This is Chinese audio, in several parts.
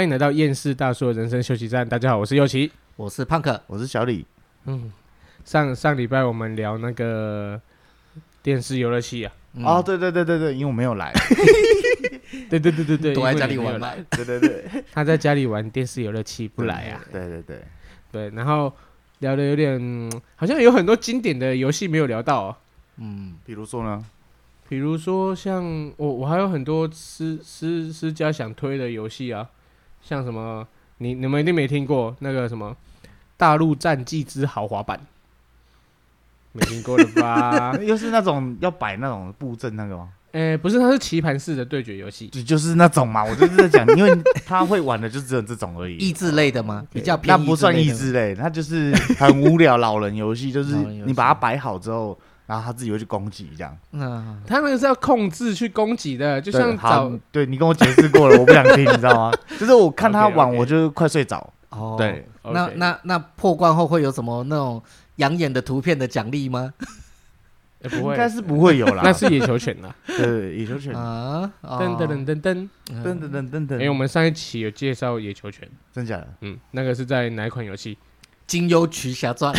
欢迎来到厌世大叔的人生休息站。大家好，我是右奇，我是胖克，我是小李。嗯，上上礼拜我们聊那个电视游乐器啊。嗯、哦，对对对对对，因为我没有来。对对对对对，躲在家里玩嘛。对对对，他在家里玩电视游乐器不来啊。对对对对，然后聊的有点，好像有很多经典的游戏没有聊到、哦。嗯，比如说呢？比如说像我，我还有很多私私私家想推的游戏啊，像什么，你你们一定没听过那个什么《大陆战记之豪华版》，没听过了吧？又是那种要摆那种布阵那个吗？哎、欸，不是，它是棋盘式的对决游戏，就就是那种嘛。我就是在讲，因为他会玩的就只有这种而已。益智类的吗？比较那不算益智类，它就是很无聊老人游戏，就是你把它摆好之后。然后他自己会去攻击，这样。嗯，他那个是要控制去攻击的，就像找对，对你跟我解释过了，我不想听，你知道吗？就是我看他玩，我就快睡着。哦，对，那那那破关后会有什么那种养眼的图片的奖励吗？不会，应该是不会有啦。那是野球犬啦。对，野球犬啊，噔噔噔噔噔噔噔噔噔。哎，我们上一期有介绍野球犬，真假的？嗯，那个是在哪一款游戏？《金幽群侠传》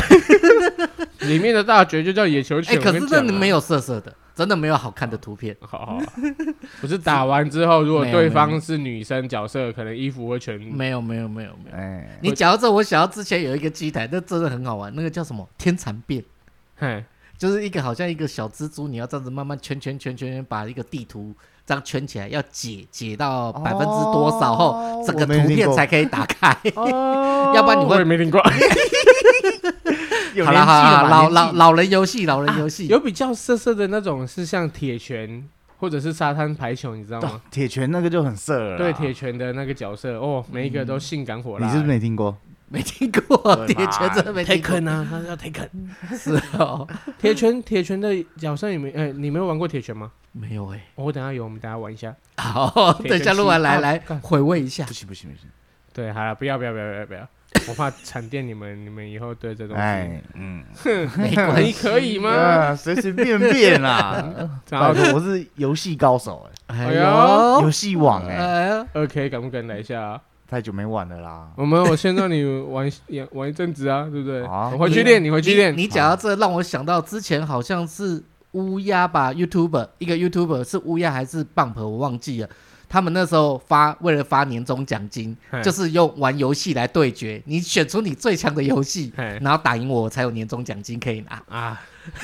里面的大学就叫野球球，哎，可是这里没有色色的，真的没有好看的图片。好好，不是打完之后，如果对方是女生角色，可能衣服会全 没有没有没有没有。哎，你讲到这，我想到之前有一个机台，那真的很好玩，那个叫什么《天蚕变》？嘿，就是一个好像一个小蜘蛛，你要这样子慢慢圈圈圈圈圈，把一个地图这样圈起来，要解解到百分之多少后，整个图片才可以打开。哦，要不然你会我也没听过。好了好了，老老老人游戏，老人游戏、啊、有比较色色的那种，是像铁拳或者是沙滩排球，你知道吗？铁拳那个就很色了。对，铁拳的那个角色哦，每一个都性感火辣、欸。你是不是没听过？没听过铁拳，真的没听过。Taken 啊，他叫 Taken。是哦，铁拳铁拳的角色你没哎，你没有玩过铁拳吗？没有哎、欸，我等下有，我们等下玩一下。好，等一下录完来来回味一下。不行不行不行。对，好了，不要不要不要不要不要。我怕惨电你们，你们以后对这东西，哎，嗯，没关系，可以吗？随随便便啦。然后我是游戏高手，哎，哎呦，游戏王，哎，OK，敢不敢来一下？太久没玩了啦。我们我先让你玩玩一阵子啊，对不对？我回去练，你回去练。你讲到这，让我想到之前好像是乌鸦吧，YouTuber，一个 YouTuber 是乌鸦还是 Bump，我忘记了。他们那时候发为了发年终奖金，就是用玩游戏来对决。你选出你最强的游戏，然后打赢我，才有年终奖金可以拿啊！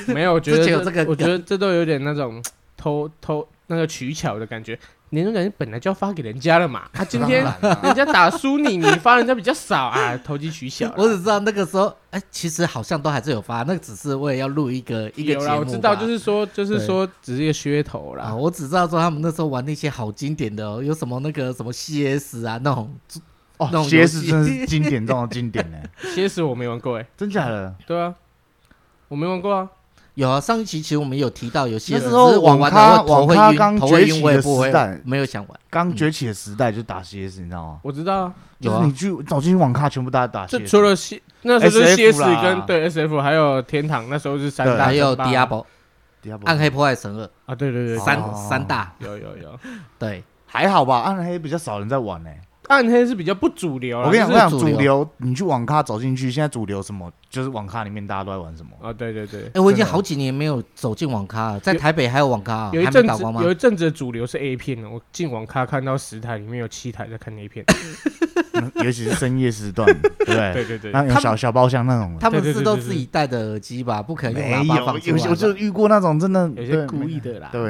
没有，我觉得 这，这个，我觉得这都有点那种偷偷那个取巧的感觉。年终奖金本来就要发给人家了嘛，他、啊、今天人家打输你，你发人家 比较少啊，投机取巧。我只知道那个时候，哎、欸，其实好像都还是有发，那个只是为了要录一个一个节目。我知道，就是说，就是说，只是一个噱头啦。我只知道说他们那时候玩那些好经典的、哦，有什么那个什么 CS 啊那种哦那种，CS 真是经典中的经典呢。CS 我没玩过哎，真假的？对啊，我没玩过啊。有啊，上一期其实我们有提到有些那时候网咖网咖刚崛起的时代，没有想玩。刚崛起的时代就打 CS，你知道吗？我知道啊，有啊。你去走进网咖，全部大家打 CS。就除了 C，那时候是 CS 跟对 SF，还有天堂，那时候是三大。还有 Diablo，暗黑破坏神二啊，对对对，三三大。有有有，对，还好吧，暗黑比较少人在玩呢。暗黑是比较不主流，我跟你讲，我讲主流，你去网咖走进去，现在主流什么？就是网咖里面大家都在玩什么？啊，对对对。哎，我已经好几年没有走进网咖了，在台北还有网咖，有一阵子有一阵子的主流是 A 片呢。我进网咖看到十台，里面有七台在看 A 片，尤其是深夜时段，对对 对对，那有小小包厢那种，他们是都自己戴的耳机吧？不可能用喇叭放出来。有有就遇过那种真的有些故意的啦。对，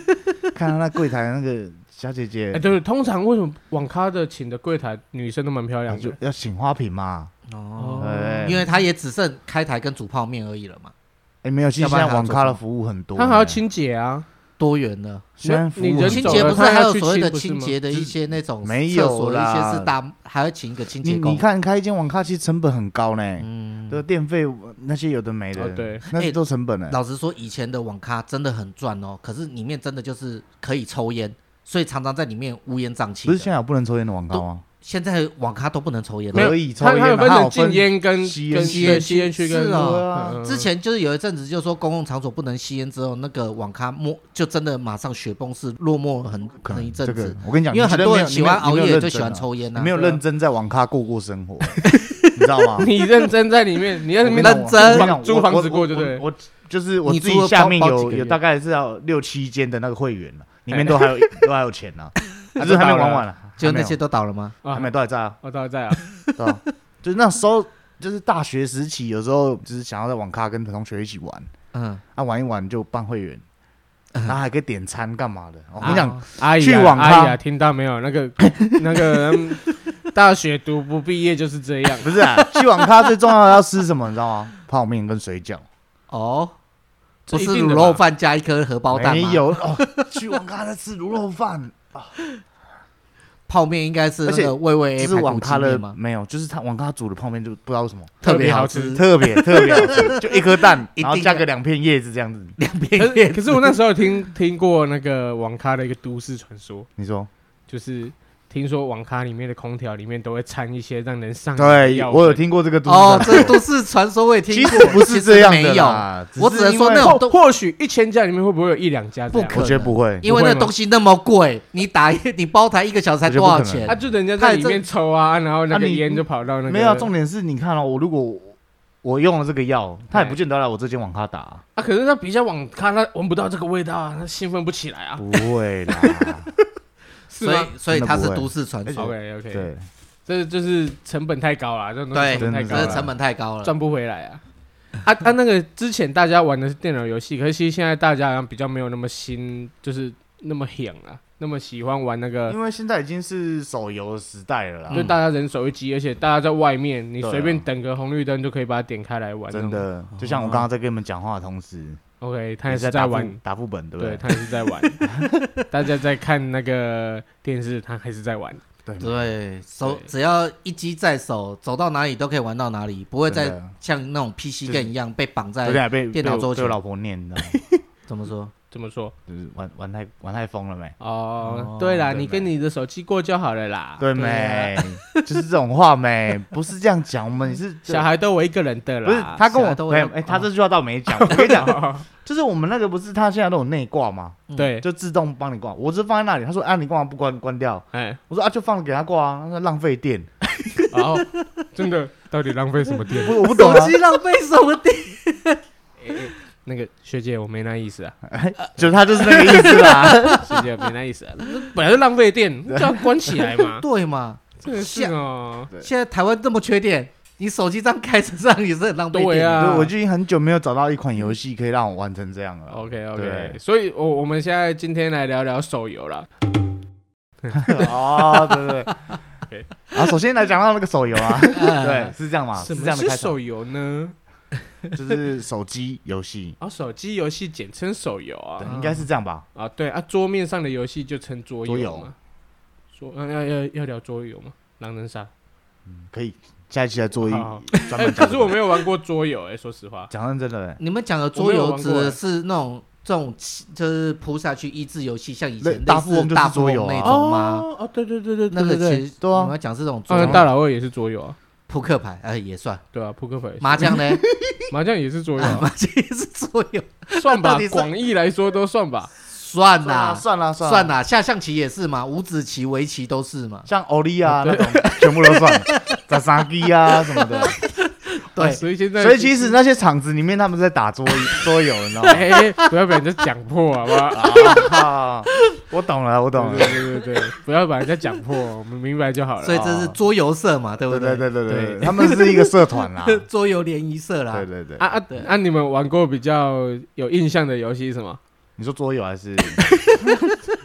看到那柜台那个。小姐姐，哎，对，通常为什么网咖的请的柜台女生都蛮漂亮，就要请花瓶嘛？哦，因为他也只剩开台跟煮泡面而已了嘛。哎，没有，其实现在网咖的服务很多，他还要清洁啊，多元的。你人清洁不是还有所谓的清洁的一些那种没有啦，一些是大还要请一个清洁工。你看开一间网咖其实成本很高呢，嗯，的电费那些有的没的，对，那些都成本呢。老实说，以前的网咖真的很赚哦，可是里面真的就是可以抽烟。所以常常在里面乌烟瘴气。不是现在有不能抽烟的网咖吗？现在网咖都不能抽烟，可以抽烟，它有分成禁烟跟吸跟吸烟区跟是啊。之前就是有一阵子，就是说公共场所不能吸烟之后，那个网咖没就真的马上雪崩式落寞很可能一阵子。我跟你讲，因为很多人喜欢熬夜，就喜欢抽烟呐。没有认真在网咖过过生活，你知道吗？你认真在里面，你在里面认真租房子过，对不对？我就是我自己下面有有大概是要六七间的那个会员了，里面都还有都还有钱呢，只是还没玩完了。就那些都倒了吗？还没都还在啊，我都还在啊。对啊，就是那时候，就是大学时期，有时候就是想要在网咖跟同学一起玩，嗯，啊玩一玩就办会员，然后还可以点餐干嘛的。我跟你讲，阿姨，去网咖听到没有？那个 那个大学读不毕业就是这样。不是啊，去网咖最重要的要吃什么？你知道吗？泡面跟水饺。哦，不是卤肉饭加一颗荷包蛋吗？没有哦，去网咖在吃卤肉饭啊。泡面应该是那个味味 A 是网咖的吗？没有，就是他网咖煮的泡面就不知道为什么特别好吃，特别特别好吃，就一颗蛋，然后加个两片叶子这样子。两片叶子。可是我那时候听听过那个网咖的一个都市传说，你说就是。听说网咖里面的空调里面都会掺一些让人上瘾。对，我有听过这个都市哦，这都市传说我也听过。其实不是这样的啦，我只能说那种或许一千家里面会不会有一两家？不可能，我觉得不会，因为那东西那么贵，你打一 你包台一个小时才多少钱？他就人家在里面抽啊，然后那个烟就跑到那个。没有，重点是你看哦，我如果我用了这个药，他也不见得来我这间网咖打啊。可是他比较网咖，他闻不到这个味道啊，他兴奋不起来啊。不会啦。所以，所以它是都市传说。OK OK，对，这就是成本太高了，这种东西成本太高了，成本太高了，赚不回来啊！啊 啊，那个之前大家玩的是电脑游戏，可是其实现在大家好像比较没有那么新，就是那么响啊，那么喜欢玩那个。因为现在已经是手游的时代了啦，就大家人手一机，而且大家在外面，你随便等个红绿灯就可以把它点开来玩。真的，就像我刚刚在跟你们讲话的同时。OK，他也是在玩打副本，对不对？对，他也是在玩。大家在看那个电视，他还是在玩。对对，手只要一机在手，走到哪里都可以玩到哪里，不会再像那种 PC game 一样被绑在电脑桌前。被我老婆念，你知道吗？怎么说？怎么说？就是玩玩太玩太疯了没？哦，对啦，你跟你的手机过就好了啦。对没？就是这种话没？不是这样讲，我们是小孩都我一个人的啦。不是他跟我没有，哎，他这句话倒没讲。我跟你讲。就是我们那个不是，他现在都有内挂吗？对，就自动帮你挂。我是放在那里，他说啊，你干嘛不关关掉？哎，我说啊，就放着给他挂啊，那浪费电。然后真的，到底浪费什么电？我不懂，手机浪费什么电？那个学姐，我没那意思啊，就他就是那个意思啦。学姐没那意思啊，本来就浪费电，就要关起来嘛。对嘛？是啊，现在台湾这么缺电。你手机这样开着上也是很浪费电啊！我就已经很久没有找到一款游戏可以让我玩成这样了。OK OK，所以，我我们现在今天来聊聊手游了。哦，对对对。好，首先来讲到那个手游啊，对，是这样吗？是这样的。是手游呢？就是手机游戏。啊，手机游戏简称手游啊，应该是这样吧？啊，对啊，桌面上的游戏就称桌游嘛。桌，嗯，要要要聊桌游吗？狼人杀。嗯，可以。下一期来做一专门。可是我没有玩过桌游，哎，说实话。讲认真的，你们讲的桌游指的是那种这种就是扑下去益智游戏，像以前大富翁就是桌游那种吗？哦，对对对对，那个其实对啊，我们讲是这种。当然，大老二也是桌游啊，扑克牌哎也算，对啊，扑克牌。麻将呢？麻将也是桌游，麻将也是桌游，算吧，广义来说都算吧。算啦，算啦，算啦，下象棋也是嘛，五子棋、围棋都是嘛，像欧利啊那种，全部都算，炸三 G 啊什么的。对，所以现在，所以其实那些场子里面，他们在打桌 桌游，你知道吗？哎，不要把人家讲破，好不好？我懂了，我懂了，对对对，不要把人家讲破，我们明白就好了。所以这是桌游社嘛，对不对？对对对对，他们是一个社团啦，桌游联谊社啦。对对对。啊啊，啊！你们玩过比较有印象的游戏是什么？你说桌游还是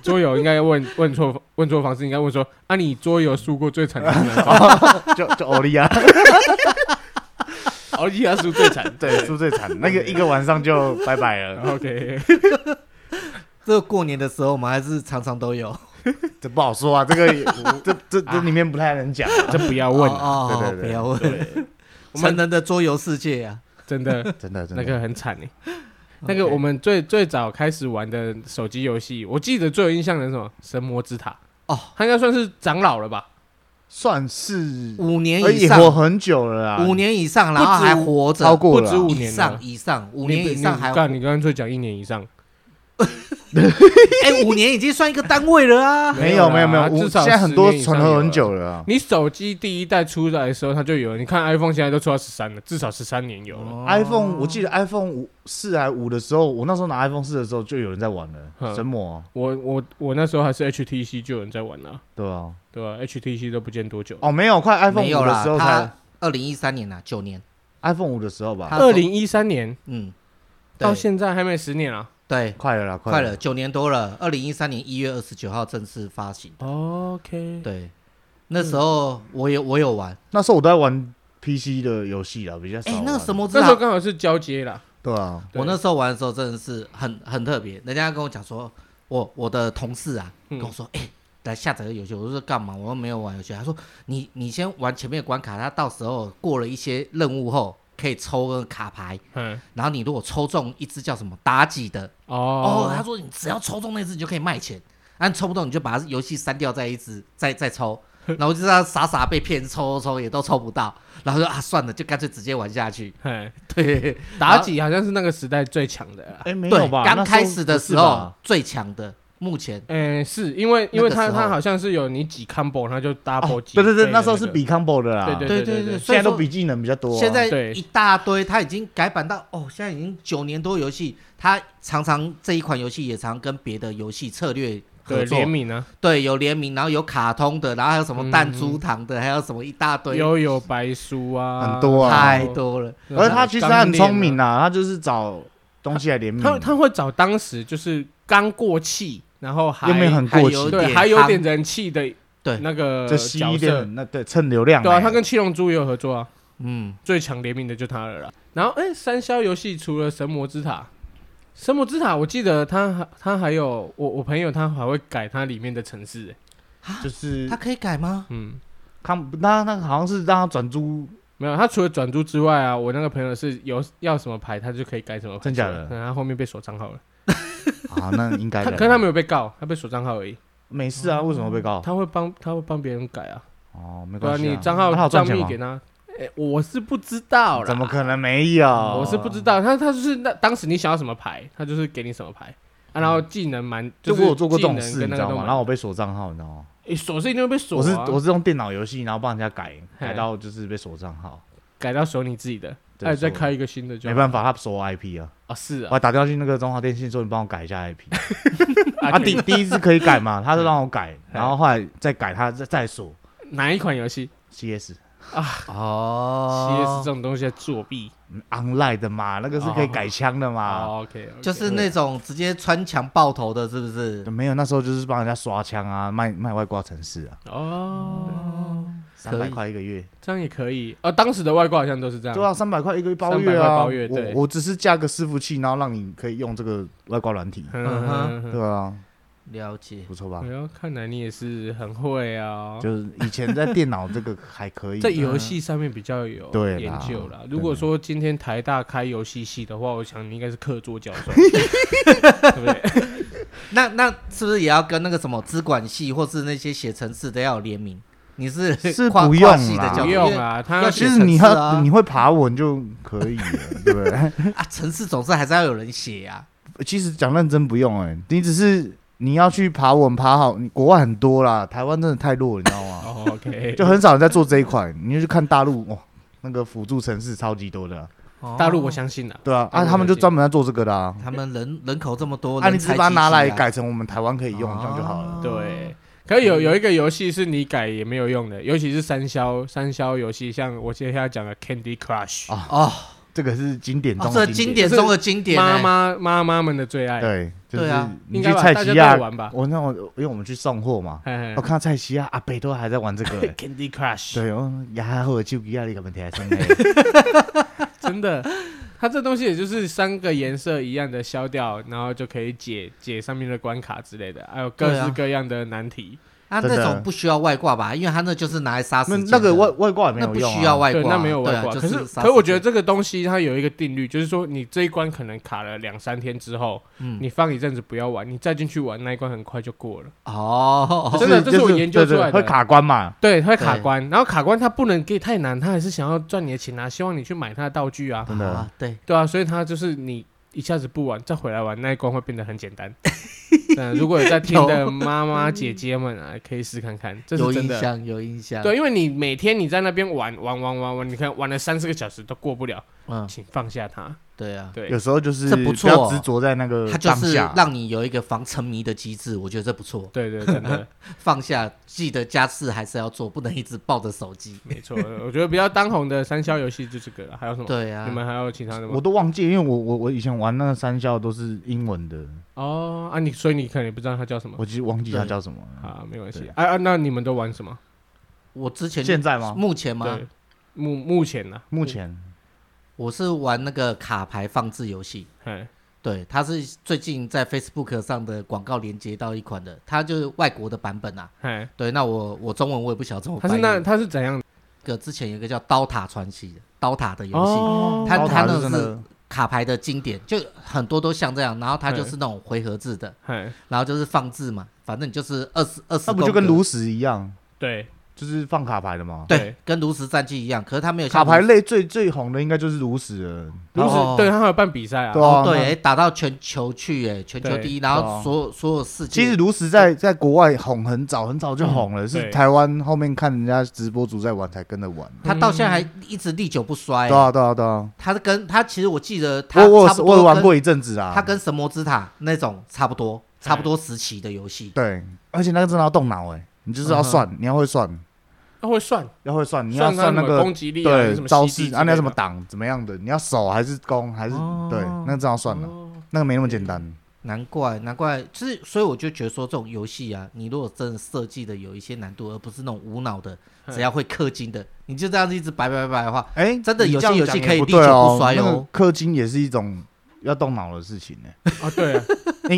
桌游？应该问问错问错方式，应该问说：啊，你桌游输过最惨的是哪个？就就欧利亚，欧利亚输最惨，对，输最惨，那个一个晚上就拜拜了。OK，这个过年的时候我们还是常常都有，这不好说啊。这个这这这里面不太能讲，这不要问啊，对对对，不要问。成人的桌游世界啊，真的真的真的那个很惨哎。那个我们最最早开始玩的手机游戏，我记得最有印象的是什么？神魔之塔哦，他应该算是长老了吧？算是五年以上，活很久了啦，五年以上，然后还活着，超过不止五年以上以上，五年以上还。干，你干脆讲一年以上。哎，五年已经算一个单位了啊！没有没有没有，至少现在很多存活很久了啊。你手机第一代出来的时候，它就有了。你看 iPhone 现在都出到十三了，至少十三年有了。iPhone 我记得 iPhone 五四还五的时候，我那时候拿 iPhone 四的时候，就有人在玩了。神魔，我我我那时候还是 HTC 就有人在玩了。对啊，对啊，HTC 都不见多久。哦，没有，快 iPhone 五的时候才二零一三年呐，九年 iPhone 五的时候吧。二零一三年，嗯，到现在还没十年啊。对，快了啦，快了，九年多了。二零一三年一月二十九号正式发行。OK，对，那时候我有我有玩，那时候我都在玩 PC 的游戏啦，比较少。哎，那个什么？那时候刚好是交接啦。对啊，我那时候玩的时候真的是很很特别。人家跟我讲说，我我的同事啊跟我说，哎，来下载个游戏。我说干嘛？我又没有玩游戏。他说，你你先玩前面的关卡，他到时候过了一些任务后。可以抽个卡牌，嗯，然后你如果抽中一只叫什么妲己的哦，他说你只要抽中那只你就可以卖钱，但抽不中你就把游戏删掉再一直再再抽，然后就这样傻傻被骗抽抽抽也都抽不到，然后说啊算了，就干脆直接玩下去。嘿，对，妲己好像是那个时代最强的，哎，没有吧？刚开始的时候最强的。目前，诶，是因为因为它它好像是有你几 combo，它就 double 几。对对对，那时候是比 combo 的啦。对对对对，现在都比技能比较多。现在一大堆，它已经改版到哦，现在已经九年多游戏，它常常这一款游戏也常跟别的游戏策略合作联名呢。对，有联名，然后有卡通的，然后还有什么弹珠糖的，还有什么一大堆。悠悠白书啊，很多啊，太多了。而他其实很聪明啊，他就是找东西来联名。他他会找当时就是刚过气。然后还又没有很过气，对，还有点人气的，对那个角色，那对蹭流量，对啊，他跟七龙珠也有合作啊，嗯，最强联名的就他了啦。然后哎，三消游戏除了神魔之塔，神魔之塔，我记得他还他还有我我朋友他还会改他里面的城市，就是他可以改吗？嗯，看那那个好像是让他转租，没有，他除了转租之外啊，我那个朋友是有要什么牌，他就可以改什么牌，真假的？他后面被锁账号了。啊，那应该。他可是他没有被告，他被锁账号而已。没事啊，为什么被告？他会帮他会帮别人改啊。哦，没关系。你账号账密给他。哎，我是不知道啦。怎么可能没有？我是不知道。他他就是那当时你想要什么牌，他就是给你什么牌。然后技能蛮，就是我有做过这种事，你知道吗？然后我被锁账号，你知道吗？哎，锁是一定会被锁。我是我是用电脑游戏，然后帮人家改改到就是被锁账号，改到锁你自己的。再再开一个新的就没办法，他锁我 IP 啊。啊是啊，我还打电话去那个中华电信说，你帮我改一下 IP。他第第一次可以改嘛，他就让我改，然后后来再改他再再锁。哪一款游戏？CS 啊哦，CS 这种东西在作弊，online 的嘛，那个是可以改枪的嘛。OK，就是那种直接穿墙爆头的，是不是？没有，那时候就是帮人家刷枪啊，卖卖外挂城市啊。哦。三百块一个月，这样也可以。呃，当时的外挂好像都是这样。对啊，三百块一个月包月啊。包月，对。我只是加个伺服器，然后让你可以用这个外挂软体。嗯哼，对啊。了解，不错吧？哎呦，看来你也是很会啊。就是以前在电脑这个还可以，在游戏上面比较有研究啦。如果说今天台大开游戏系的话，我想你应该是客座教授，对不对？那那是不是也要跟那个什么资管系或是那些写程式的要有联名？你是是不用啦，不用啊。他其实你要你会爬文就可以了，对不对？啊，城市总是还是要有人写啊。其实讲认真不用哎，你只是你要去爬文爬好，国外很多啦，台湾真的太弱，你知道吗？OK，就很少人在做这一块。你就去看大陆哇，那个辅助城市超级多的。大陆我相信的，对啊，啊，他们就专门在做这个的啊。他们人人口这么多，那你只把它拿来改成我们台湾可以用，这样就好了。对。可以有有一个游戏是你改也没有用的，尤其是三消三消游戏，像我接下来讲的 Candy Crush 啊，哦，这个是经典中的经典中的经典，妈妈妈妈们的最爱。对，对啊，你去菜西亚玩吧。我那我因为我们去送货嘛，我看到菜西亚阿北都还在玩这个 Candy Crush。对哦，牙或者手机啊，你个问题真的。它这东西也就是三个颜色一样的消掉，然后就可以解解上面的关卡之类的，还有各式各样的难题。啊，那种不需要外挂吧？因为他那就是拿来杀死。那个外外挂也没有用，不需要外挂，那没有外挂。可是，可是我觉得这个东西它有一个定律，就是说你这一关可能卡了两三天之后，你放一阵子不要玩，你再进去玩那一关很快就过了。哦，真的，这是我研究出来的。会卡关嘛？对，会卡关。然后卡关它不能给太难，他还是想要赚你的钱啊，希望你去买他的道具啊。真的，对对啊，所以他就是你一下子不玩，再回来玩那一关会变得很简单。嗯，如果有在听的 妈妈姐姐们啊，可以试看看，这是真的。有印象，有印象。对，因为你每天你在那边玩玩玩玩玩，你看玩了三四个小时都过不了，嗯，请放下它。对啊，对，有时候就是这不错，执着在那个，它就是让你有一个防沉迷的机制，我觉得这不错。对对，真的 放下，记得家事还是要做，不能一直抱着手机。没错，我觉得比较当红的三消游戏就这个了，还有什么？对啊，你们还有其他的吗？我都忘记，因为我我我以前玩那个三消都是英文的。哦啊，你所以你可能也不知道它叫什么，我其实忘记它叫什么。啊，没关系。啊啊，那你们都玩什么？我之前现在吗？目前吗？目目前呢？目前。我是玩那个卡牌放置游戏，对，它是最近在 Facebook 上的广告连接到一款的，它就是外国的版本啊，对，那我我中文我也不晓得怎么翻译。它是那它是怎样？个之前有一个叫《刀塔传奇》的刀塔的游戏，哦、它它那是卡牌的经典，就很多都像这样，然后它就是那种回合制的，嘿然后就是放置嘛，反正你就是二十二十，那不就跟炉石一样？对。就是放卡牌的嘛，对，跟炉石战记一样，可是他没有卡牌类最最红的应该就是炉石了。炉石对他还有办比赛啊，对，打到全球去，哎，全球第一，然后所有所有事情。其实炉石在在国外红很早很早就红了，是台湾后面看人家直播主在玩才跟着玩。他到现在还一直历久不衰。对啊对啊对啊，他是跟他其实我记得他我我我玩过一阵子啊，他跟神魔之塔那种差不多差不多时期的游戏。对，而且那个真的要动脑哎，你就是要算，你要会算。要会算，要会算，你要算那个攻击力，对招式，啊，你要怎么挡，怎么样的？你要守还是攻，还是对？那个这样算了，那个没那么简单。难怪，难怪，就是所以我就觉得说，这种游戏啊，你如果真的设计的有一些难度，而不是那种无脑的，只要会氪金的，你就这样子一直摆摆摆的话，哎，真的有些游戏可以历久不衰哦。氪金也是一种要动脑的事情呢。啊，对。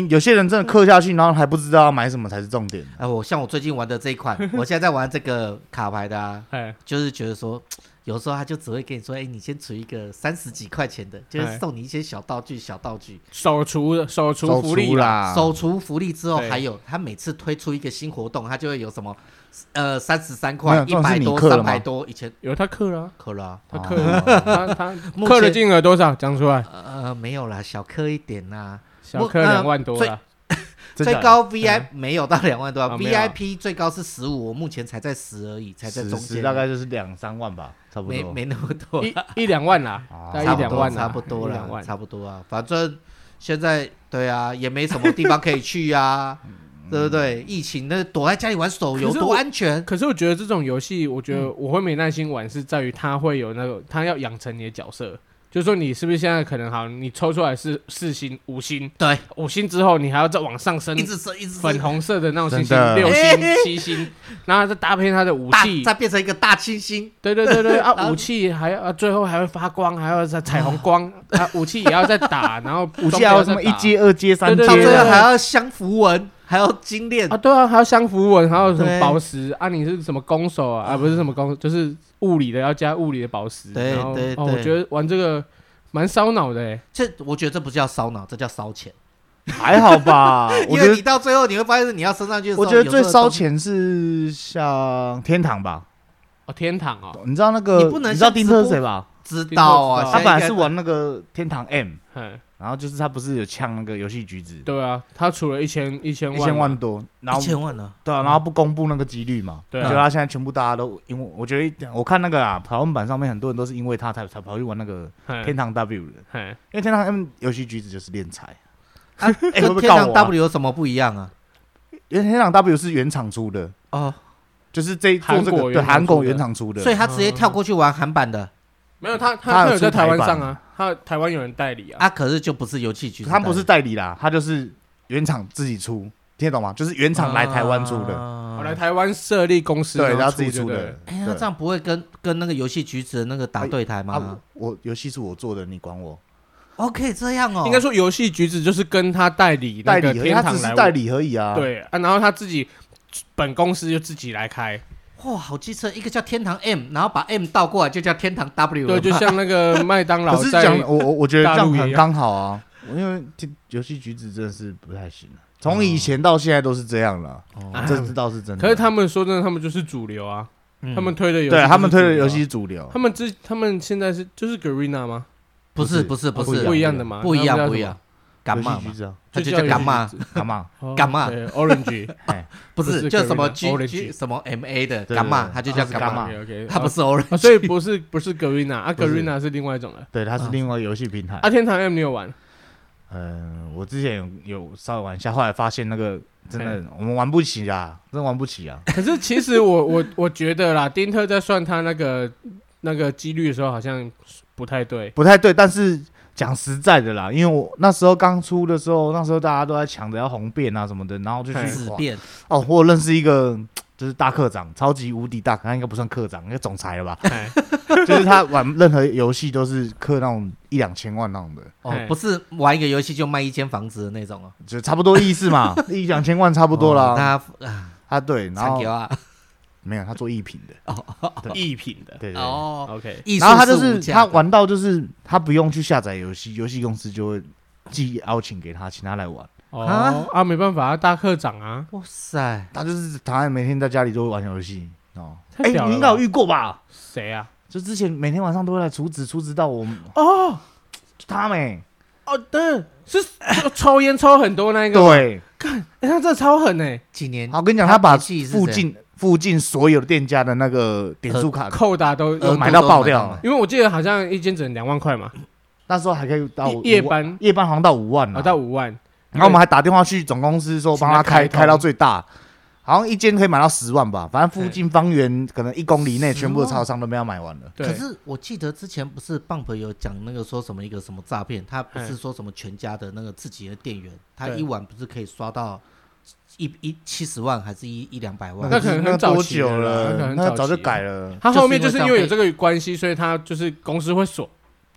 有些人真的氪下去，然后还不知道要买什么才是重点。哎，我像我最近玩的这一款，我现在在玩这个卡牌的啊，就是觉得说，有时候他就只会跟你说，哎，你先存一个三十几块钱的，就是送你一些小道具、小道具，手厨的手厨福利啦，手厨福利之后还有，他每次推出一个新活动，他就会有什么，呃，三十三块、一百多、三百多，以前有他氪了，氪了，他氪了，他他 氪的金额多少？讲出来。呃，没有啦，小氪一点呐。小氪两万多了，最 高 VIP 没有到两万多，VIP 最高是十五，我目前才在十而已，才在中间，大概就是两三万吧，差不多，没没那么多，一一两万啦，差不多差不多了，差不多啊，反正现在对啊，也没什么地方可以去啊，对不对？疫情那躲在家里玩手游多安全，可是我觉得这种游戏，我觉得我会没耐心玩，是在于它会有那个，它要养成你的角色。就是说，你是不是现在可能好？你抽出来是四星、五星，对，五星之后你还要再往上升，一直升，一直升，粉红色的那种星星，六星、七星，然后再搭配它的武器，再变成一个大七星。对对对对啊！武器还要啊最后还会发光，还要再彩虹光啊！武器也要再打，然后武器还有什么一阶、二阶、三阶，到最后还要镶符文。还要精炼啊，对啊，还要镶符文，还有什么宝石啊？你是什么攻手啊？啊，不是什么攻，就是物理的，要加物理的宝石。对对对，我觉得玩这个蛮烧脑的哎。这我觉得这不叫烧脑，这叫烧钱。还好吧？因为你到最后你会发现，你要升上去。我觉得最烧钱是像天堂吧？哦，天堂哦，你知道那个？你不能，你知道丁特是谁吧？知道啊，他本来是玩那个天堂 M。然后就是他不是有抢那个游戏橘子？对啊，他出了一千一千万，一千万多，然后一千万呢？对啊，然后不公布那个几率嘛？对啊，就他现在全部大家都因为我觉得我看那个啊，讨论版上面很多人都是因为他才才跑去玩那个天堂 W 的，因为天堂 M 游戏橘子就是练财。哎，天堂 W 有什么不一样啊？因为天堂 W 是原厂出的。哦，就是这韩国对韩国原厂出的，所以他直接跳过去玩韩版的。没有他，他他有在台湾上啊，他台湾有人代理啊，啊，可是就不是游戏局，他不是代理啦，他就是原厂自己出，听得懂吗？就是原厂来台湾出的，我来台湾设立公司，对，他自己出的。哎，那这样不会跟跟那个游戏局子的那个打对台吗？我游戏是我做的，你管我哦，可以这样哦，应该说游戏局子就是跟他代理代理，他只是代理而已啊，对啊，然后他自己。本公司就自己来开。哇，好机车，一个叫天堂 M，然后把 M 倒过来就叫天堂 W。对，就像那个 麦当劳。可是讲我我我觉得这样很刚好啊，因为游戏举止真的是不太行。从以前到现在都是这样了，这知道是真的。可是他们说真的，他们就是主流啊，他们推的游戏，对他们推的游戏是主流。他们之他们现在是就是 Garena 吗？不是不是不是不一样的吗？不一样不一样。干嘛？就叫干嘛？干嘛？干嘛？Orange，不是叫什么 G G 什么 M A 的干嘛？它就叫干嘛？它不是 Orange，所以不是不是 Garena 啊，Garena 是另外一种的。对，它是另外游戏平台。啊，天堂 M 你有玩？嗯，我之前有有稍微玩一下，后来发现那个真的我们玩不起啊，真玩不起啊。可是其实我我我觉得啦，丁特在算他那个那个几率的时候，好像不太对，不太对，但是。讲实在的啦，因为我那时候刚出的时候，那时候大家都在抢着要红遍啊什么的，然后就去死变哦。我认识一个就是大课长，超级无敌大，他应该不算课长，应该总裁了吧？就是他玩任何游戏都是氪那种一两千万那种的哦，不是玩一个游戏就卖一间房子的那种哦，就差不多意思嘛，一两千万差不多啦。他啊对，然后。没有，他做艺品的哦，艺品的，对对哦，OK。然后他就是他玩到就是他不用去下载游戏，游戏公司就会寄邀请给他，请他来玩。哦啊，没办法，大课长啊，哇塞，他就是他每天在家里都会玩游戏哦。哎，你应该有遇过吧？谁啊？就之前每天晚上都会来储值，储值到我们哦，他没哦，对，是抽烟抽很多那一个，对，看，哎，他这超狠哎，几年？我跟你讲，他把附近。附近所有的店家的那个点数卡扣打都有买到爆掉，因为我记得好像一间只能两万块嘛，那时候还可以到夜班，夜班好像到五万了，到五万。然后我们还打电话去总公司说帮他开开到最大，好像一间可以买到十万吧，反正附近方圆可能一公里内全部的超商都被他买完了。可是我记得之前不是 Bump 有讲那个说什么一个什么诈骗，他不是说什么全家的那个自己的店员，他一晚不是可以刷到。一一七十万还是一一两百万？那可能很早期了，那可能早就改了。他后面就是因为有这个关系，所以他就是公司会锁，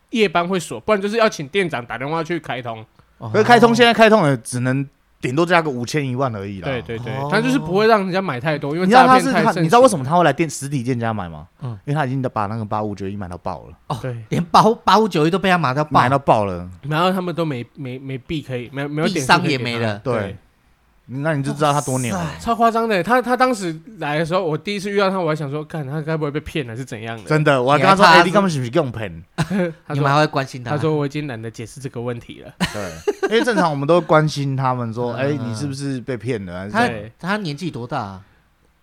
夜班会锁，不然就是要请店长打电话去开通。可是开通现在开通也只能顶多加个五千一万而已啦。对对对，他就是不会让人家买太多，因为你知道他是他，你知道为什么他会来店实体店家买吗？嗯，因为他已经把那个八五九一买到爆了。哦，对，连八八五九一都被他买到爆，买到爆了。然后他们都没没没币可以，没没有点商也没了。对。那你就知道他多牛，超夸张的。他他当时来的时候，我第一次遇到他，我还想说，看他该不会被骗了是怎样的？真的，我还跟他说，哎，你根本是不是用骗？你们还会关心他？他说我已经懒得解释这个问题了。对，因为正常我们都关心他们说，哎，你是不是被骗了？他他年纪多大？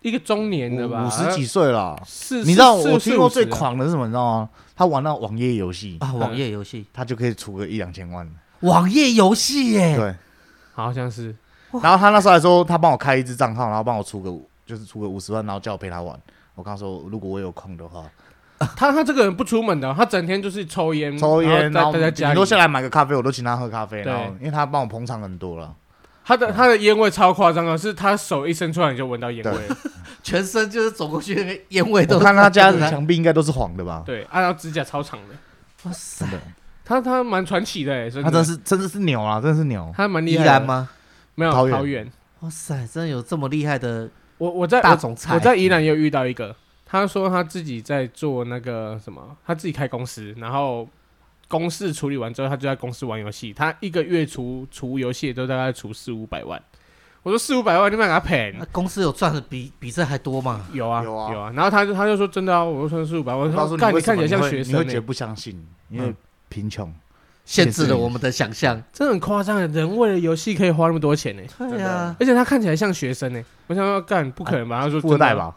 一个中年的吧，五十几岁了。是，你知道我听过最狂的是什么？你知道吗？他玩那网页游戏啊，网页游戏，他就可以出个一两千万。网页游戏耶？对，好像是。然后他那时候还说，他帮我开一支账号，然后帮我出个就是出个五十万，然后叫我陪他玩。我跟他说，如果我有空的话，他他这个人不出门的，他整天就是抽烟，抽烟，然后在家里，顶多下来买个咖啡，我都请他喝咖啡。然后因为他帮我捧场很多了，他的他的烟味超夸张的，是他手一伸出来你就闻到烟味，全身就是走过去那个烟味都。我看他家的墙壁应该都是黄的吧？对，按照指甲超长的，哇塞，他他蛮传奇的，他真是真的是牛啊，真的是牛，他蛮厉害吗？没有桃园。哇塞，真的有这么厉害的！我我在大总裁，我在宜兰也有遇到一个，他说他自己在做那个什么，他自己开公司，然后公事处理完之后，他就在公司玩游戏，他一个月除除游戏都大概除四五百万。我说四五百万，你买给他赔？那公司有赚的比比这还多吗？有啊有啊有啊。然后他就他就说真的啊，我说四五百万，我说看你看起来像学生，你会绝不相信，因为贫穷。限制了我们的想象，这很夸张的。人为了游戏可以花那么多钱呢？对啊，而且他看起来像学生呢。我想要干，不可能吧？他说富二代吧？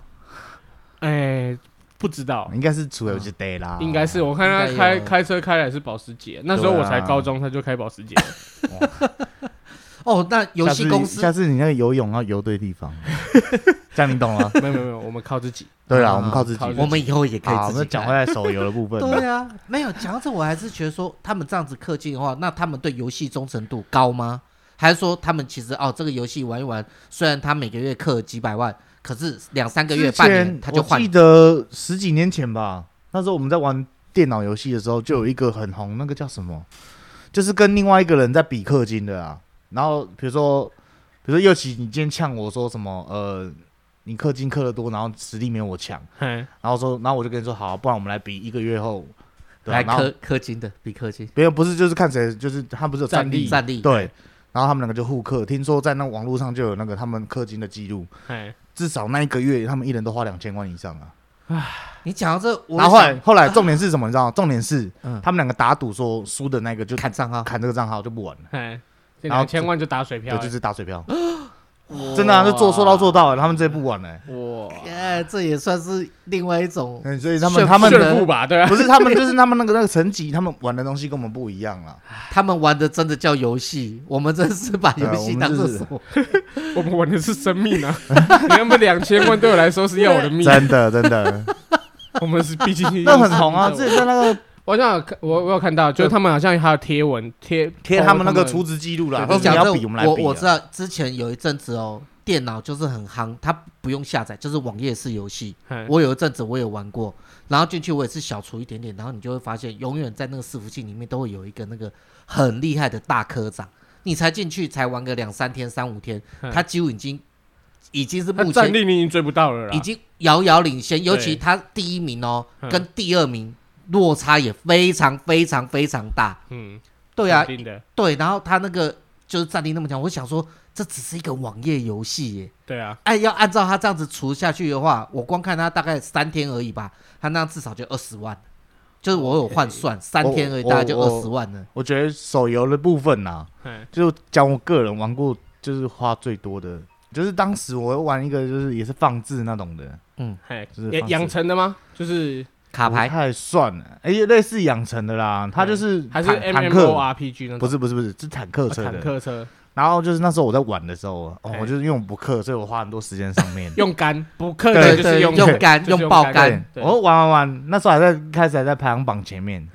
哎，不知道，应该是出游戏得啦。应该是，我看他开开车开的是保时捷，那时候我才高中，他就开保时捷。哦，那游戏公司，下次你那个游泳要游对地方，这样你懂了？没有没有没有，我们靠自己。对啊，我们靠自己。我们以后也可以。我们讲回来手游的部分。对啊，没有讲到这，我还是觉得说，他们这样子氪金的话，那他们对游戏忠诚度高吗？还是说他们其实哦，这个游戏玩一玩，虽然他每个月氪几百万，可是两三个月、半年他就换。我记得十几年前吧，那时候我们在玩电脑游戏的时候，就有一个很红，那个叫什么？就是跟另外一个人在比氪金的啊。然后比如说比如说右起，你今天呛我说什么？呃，你氪金氪的多，然后实力没有我强，然后说，然后我就跟你说好，不然我们来比一个月后来氪氪金的比氪金，别人不是就是看谁，就是他不是有战力战力对，然后他们两个就互氪，听说在那网络上就有那个他们氪金的记录，至少那一个月他们一人都花两千万以上啊。唉，你讲到这，然后后来后来重点是什么？你知道吗？重点是他们两个打赌说输的那个就砍账号，砍这个账号就不玩了。然后千万就打水漂，对，就是打水漂。真的啊，就做说到做到，他们这不玩了。哇，哎，这也算是另外一种。所以他们他们的吧，对啊，不是他们 就是他们那个那个层级，他们玩的东西跟我们不一样了。他们玩的真的叫游戏，我们真是把游戏当做 什么？我们玩的是生命啊！你那么两千万对我来说是要我的命，真的真的。我们是毕竟那很红啊，之前在那个。我好像有我我有看到，就是他们好像还有贴文贴贴他们那个储值记录了。我讲要比我们来比。我我知道之前有一阵子哦，电脑就是很夯，它不用下载，就是网页式游戏。我有一阵子我也玩过，然后进去我也是小厨一点点，然后你就会发现，永远在那个伺服器里面都会有一个那个很厉害的大科长。你才进去才玩个两三天、三五天，他几乎已经已经是目前战力你已经追不到了，已经遥遥领先。尤其他第一名哦，跟第二名。落差也非常非常非常大，嗯，对啊，对，然后他那个就是战力那么强，我想说这只是一个网页游戏耶，对啊，哎，要按照他这样子除下去的话，我光看他大概三天而已吧，他那样至少就二十万，就是我有换算，三天而已大概就二十万了。我觉得手游的部分呐，就讲我个人玩过，就是花最多的，就是当时我玩一个就是也是放置那种的，嗯，嘿，就是养成的吗？就是。卡牌太算了，哎，类似养成的啦，它就是还是 MMORPG 呢？不是不是不是，是坦克车的。坦克车。然后就是那时候我在玩的时候，哦，我就是因为我不氪，所以我花很多时间上面。用肝不氪的就是用用肝用爆肝。我玩玩玩，那时候还在开始还在排行榜前面。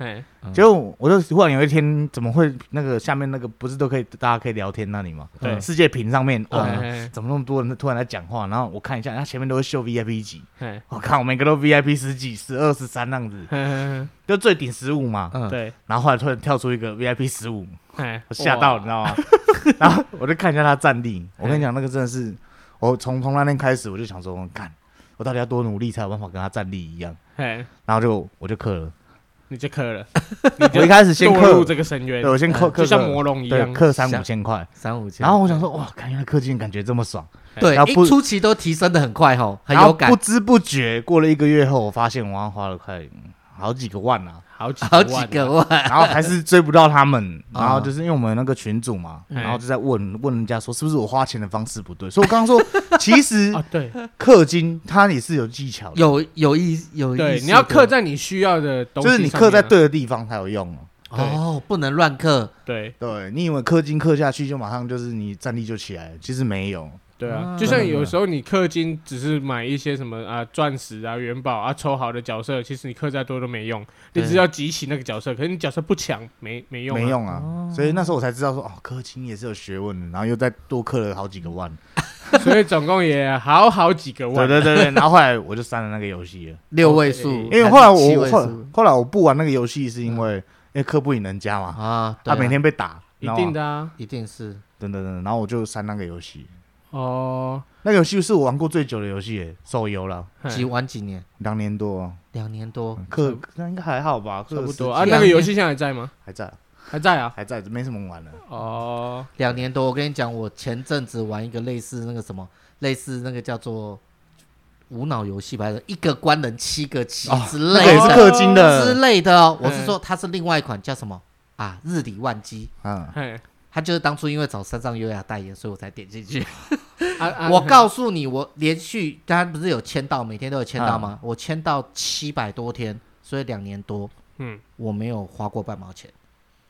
结果我就忽然有一天，怎么会那个下面那个不是都可以大家可以聊天那里吗？对，世界屏上面哇，怎么那么多人突然在讲话？然后我看一下，他前面都是秀 VIP 级。我看我每个都 VIP 十几、十二、十三那样子，就最顶十五嘛。对。然后后来突然跳出一个 VIP 十五，我吓到，你知道吗？然后我就看一下他战力，我跟你讲，那个真的是，我从从那天开始我就想说，看我到底要多努力才有办法跟他战力一样。然后就我就氪了，你就氪了，我一开始先氪入这个深渊，对，我先氪，就像魔龙一样，氪三五千块，三五千。然后我想说，哇，看原来氪金感觉这么爽，对，一初期都提升的很快哈，很有感。不知不觉过了一个月后，我发现我要花了快好几个万啊。好几好几个万，然后还是追不到他们，然后就是因为我们那个群主嘛，然后就在问问人家说是不是我花钱的方式不对，所以我刚刚说 其实对。氪金它也是有技巧的，有有意有意，对，你要氪在你需要的东西，就是你氪在对的地方才有用哦，不能乱氪，对。对，你以为氪金氪下去就马上就是你战力就起来了，其实没有。对啊，就像有时候你氪金只是买一些什么啊钻石啊元宝啊抽好的角色，其实你氪再多都没用，你只要集齐那个角色，可是你角色不强，没没用，没用啊。所以那时候我才知道说哦，氪金也是有学问的，然后又再多氪了好几个万，所以总共也好好几个万。对对对，然后后来我就删了那个游戏了，六位数，因为后来我后后来我不玩那个游戏是因为因为氪不赢人家嘛。啊，他每天被打，一定的啊，一定是，等等等，然后我就删那个游戏。哦，那个游戏是我玩过最久的游戏，手游了。几玩几年？两年多。两年多，可那应该还好吧？差不多啊。那个游戏现在还在吗？还在，还在啊，还在，没什么玩了。哦，两年多，我跟你讲，我前阵子玩一个类似那个什么，类似那个叫做无脑游戏吧，一个官人七个旗之类的，也是氪金的之类的。我是说，它是另外一款叫什么啊？日理万机。嗯。他就是当初因为找山上优雅代言，所以我才点进去。我告诉你，我连续他不是有签到，每天都有签到吗？我签到七百多天，所以两年多，嗯，我没有花过半毛钱，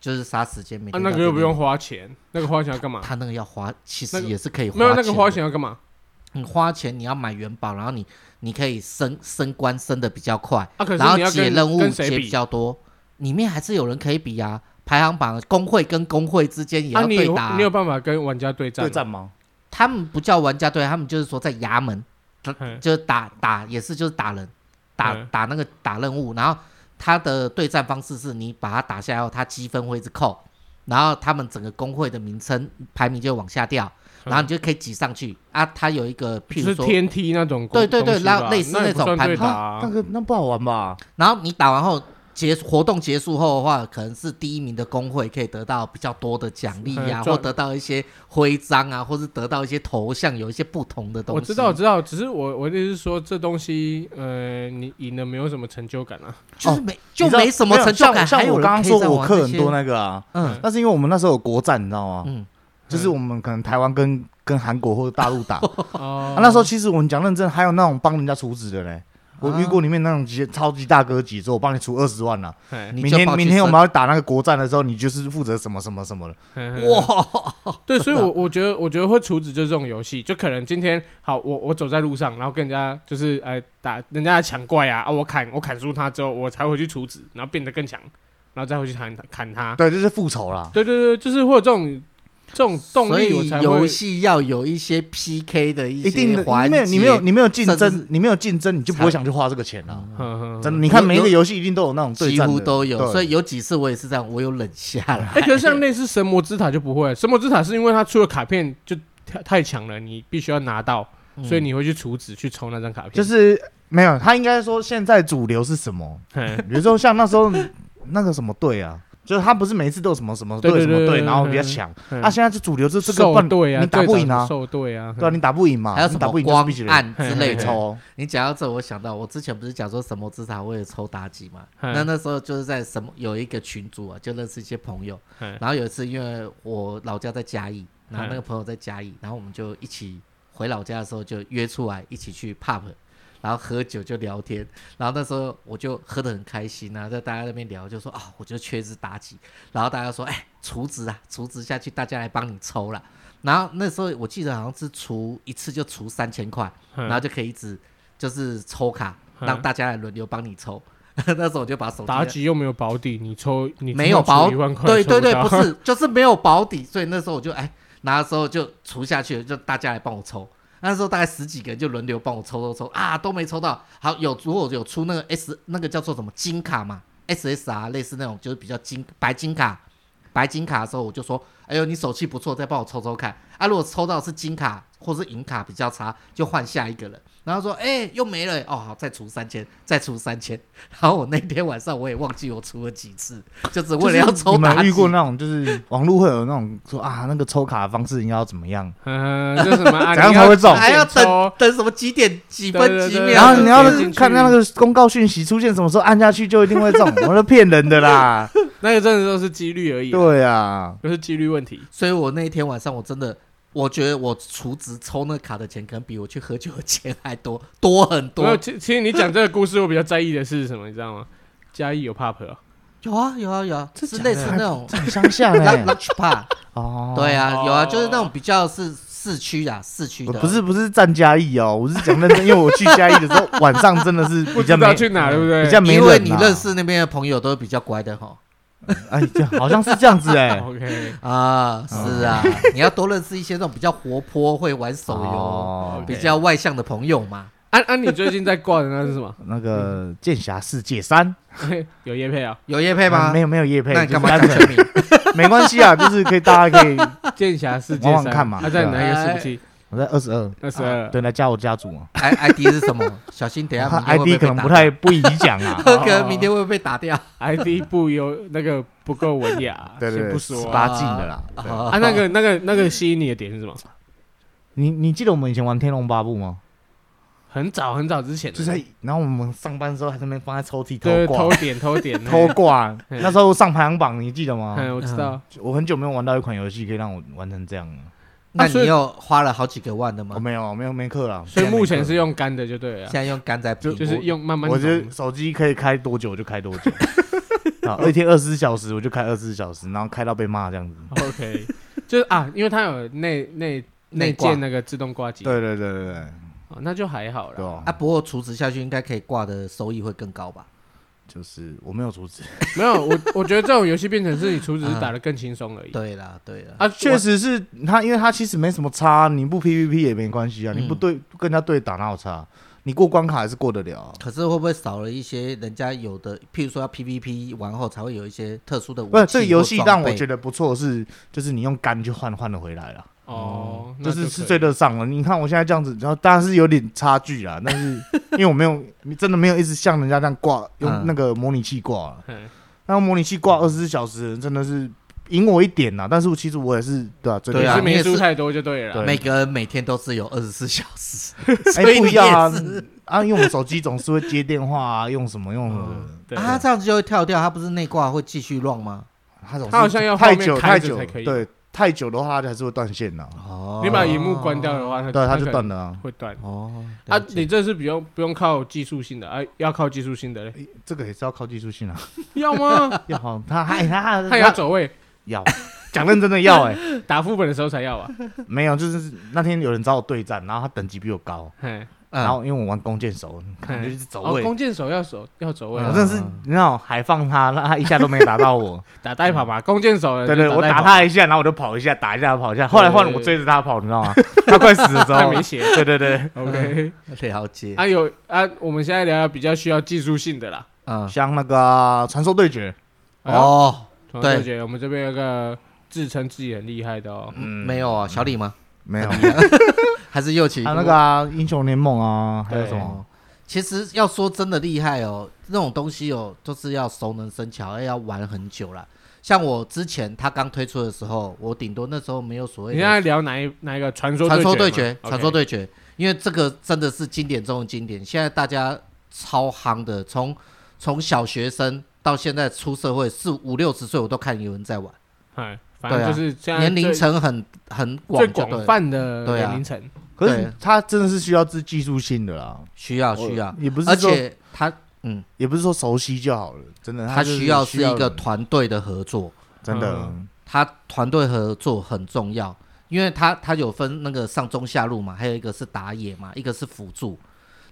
就是杀时间。每天那个又不用花钱，那个花钱要干嘛？他那个要花，其实也是可以花。没有那个花钱要干嘛？你花钱你要买元宝，然后你你可以升升官升的比较快，然后解任务解比较多，里面还是有人可以比啊。排行榜工会跟工会之间也要对打，你有办法跟玩家对战对战吗？他们不叫玩家队，他们就是说在衙门，就是打打也是就是打人，打打那个打任务，然后他的对战方式是你把他打下来后，他积分会一直扣，然后他们整个工会的名称排名就往下掉，然后你就可以挤上去啊。他有一个，譬如说天梯那种，对对对，然后类似那种攀爬，那个那不好玩吧？然后你打完后。结活动结束后的话，可能是第一名的工会可以得到比较多的奖励呀，或得到一些徽章啊，或是得到一些头像，有一些不同的东西。我知道，我知道，只是我我的意思是说，这东西，呃，你赢了没有什么成就感啊？就是没就没什么成就感。像我刚刚说我课很多那个啊，嗯，那是因为我们那时候有国战，你知道吗？嗯，就是我们可能台湾跟跟韩国或者大陆打，啊，那时候其实我们讲认真，还有那种帮人家储值的嘞。我遇过里面那种级超级大哥级，说我帮你出二十万了。明天明天我们要打那个国战的时候，你就是负责什么什么什么的。哇，对，所以，我 我觉得我觉得会处置就是这种游戏，就可能今天好，我我走在路上，然后跟人家就是哎打人家抢怪啊，啊我砍我砍输他之后，我才回去处置，然后变得更强，然后再回去砍砍他。对，就是复仇啦。对对对，就是会有这种。这种动力，所以游戏要有一些 PK 的一些环节。你没有，你没有竞争，你没有竞争，你就不会想去花这个钱了。真的，你看每一个游戏一定都有那种对战，几乎都有。所以有几次我也是这样，我有冷下来。哎，可是像类似神魔之塔就不会，神魔之塔是因为它出了卡片就太太强了，你必须要拿到，所以你会去储值去抽那张卡片。就是没有，他应该说现在主流是什么？比如说像那时候那个什么队啊。就是他不是每一次都有什么什么队什么队，然后比较强。他现在是主流是这个兽队啊，你打不赢啊，兽队啊，对啊，你打不赢嘛。还有什么光暗之类抽？你讲到这，我想到我之前不是讲说什么之塔为了抽妲己嘛？那那时候就是在什么有一个群组啊，就认识一些朋友。然后有一次因为我老家在嘉义，然后那个朋友在嘉义，然后我们就一起回老家的时候就约出来一起去 pub。然后喝酒就聊天，然后那时候我就喝得很开心啊，在大家那边聊，就说啊，我就缺只妲己，然后大家说，哎，储值啊，储值下去，大家来帮你抽了。然后那时候我记得好像是除一次就除三千块，然后就可以一直就是抽卡，让大家来轮流帮你抽。那时候我就把手妲己又没有保底，你抽你没有保，对对对，不是，就是没有保底，所以那时候我就哎拿的时候就除下去，就大家来帮我抽。那时候大概十几个人就轮流帮我抽抽抽啊，都没抽到。好，有如果有出那个 S 那个叫做什么金卡嘛，SSR 类似那种就是比较金白金卡，白金卡的时候我就说，哎呦你手气不错，再帮我抽抽看。啊，如果抽到是金卡或是银卡比较差，就换下一个人。然后说，哎、欸，又没了、欸，哦，好，再出三千，再出三千。然后我那天晚上我也忘记我出了几次，就只为了要抽。你们遇过那种，就是网络会有那种说啊，那个抽卡的方式应该要怎么样？嗯，就什么 怎样才会中？还要等等什么几点几分几秒？然后你要看那个公告讯息出现什么时候按下去就一定会中，我说骗人的啦，那个真的都是几率而已。对啊，就是几率问题。所以我那一天晚上我真的。我觉得我储值抽那卡的钱，可能比我去喝酒的钱还多 多很多。其其实你讲这个故事，我比较在意的是什么，你知道吗？嘉义有 pub 啊？有啊有啊有啊，是类似那种乡下的 lunch pub 哦，对啊有啊，就是那种比较是市区啊市区的。不是不是站嘉义哦，我是讲认真，因为我去嘉义的时候晚上真的是比较没去哪，对不对？比较没因为你认识那边的朋友都是比较乖的哈。哎，这好像是这样子哎。OK 啊，是啊，你要多认识一些这种比较活泼、会玩手游、比较外向的朋友嘛。安安，你最近在挂的那是什么？那个《剑侠世界三》有叶配啊？有叶配吗？没有，没有叶配。那你干嘛？没关系啊，就是可以大家可以《剑侠世界三》看嘛。他在哪一个世纪？我在二十二，二十二，对，来加我家族嘛。I I D 是什么？小心等下 I D 可能不太不宜讲啊，可能明天会不会被打掉？I D 不有那个不够文雅，对对，不说十八禁的啦。啊，那个那个那个吸引你的点是什么？你你记得我们以前玩《天龙八部》吗？很早很早之前，就在然后我们上班的时候还在那边放在抽屉偷挂，偷点偷点偷挂。那时候上排行榜，你记得吗？嗯，我知道。我很久没有玩到一款游戏可以让我玩成这样了。那你又花了好几个万的吗？我没有，没有没课了。所以目前是用干的就对了。现在用干在就就是用慢慢。我觉得手机可以开多久就开多久。啊，一天二十四小时我就开二十四小时，然后开到被骂这样子。OK，就是啊，因为它有内内内建那个自动挂机。对对对对对。哦，那就还好了。啊，不过除此下去应该可以挂的收益会更高吧？就是我没有阻止，没有我，我觉得这种游戏变成是你储值是打得更轻松而已。对啦，对啦，啊，确实是他，因为他其实没什么差，你不 PVP 也没关系啊，你不对跟人家对打哪有差？你过关卡还是过得了。可是会不会少了一些人家有的？譬如说要 PVP 完后才会有一些特殊的武器。不是，这个游戏让我觉得不错是，就是你用肝就换换了回来了。哦，就是、是追得上了。你看我现在这样子，然后当然是有点差距啦，但是 因为我没有，你真的没有一直像人家这样挂用那个模拟器挂，那用模拟器挂二十四小时真的是赢我一点呐。但是其实我也是对啊，对啊，没输太多就对了。对，每个人每天都是有二十四小时，哎，不一样啊啊，因为我们手机总是会接电话啊，用什么用什么的，啊，这样子就会跳掉，它不是内挂会继续乱吗？它总它好像要太久太久才可以，对。太久的话，它还是会断线的。哦，你把荧幕关掉的话，它对它就断了啊，会断。哦，啊，你这是不用不用靠技术性的，哎，要靠技术性的嘞。这个也是要靠技术性啊。要吗？要，他还他 他要走位，要讲认真的要哎，打副本的时候才要啊。没有，就是那天有人找我对战，然后他等级比我高。然后因为我玩弓箭手，感觉就是走位。弓箭手要走要走位。我真的是，你知道，还放他，那他一下都没打到我。打带跑吧，弓箭手。对对，我打他一下，然后我就跑一下，打一下跑一下。后来换我追着他跑，你知道吗？他快死的时候。他没血。对对对，OK，了解。啊有啊，我们现在聊聊比较需要技术性的啦。嗯，像那个传说对决。哦，传说对决，我们这边有个自称自己很厉害的哦。嗯，没有啊，小李吗？没有。还是右起，还有那个啊，英雄联盟啊，还有什么？其实要说真的厉害哦，那种东西哦，就是要熟能生巧，要玩很久了。像我之前他刚推出的时候，我顶多那时候没有所谓。你现在聊哪一哪一个传说？传说对决，传说对决，因为这个真的是经典中的经典。现在大家超夯的，从从小学生到现在出社会四五六十岁，我都看有人在玩。嗨。反正就是年龄层很很广，最广泛的年龄层。可是他真的是需要自技术性的啦，需要需要，也不是，而且他嗯，也不是说熟悉就好了，真的，他需要是一个团队的合作，真的，他团队合作很重要，因为他他有分那个上中下路嘛，还有一个是打野嘛，一个是辅助。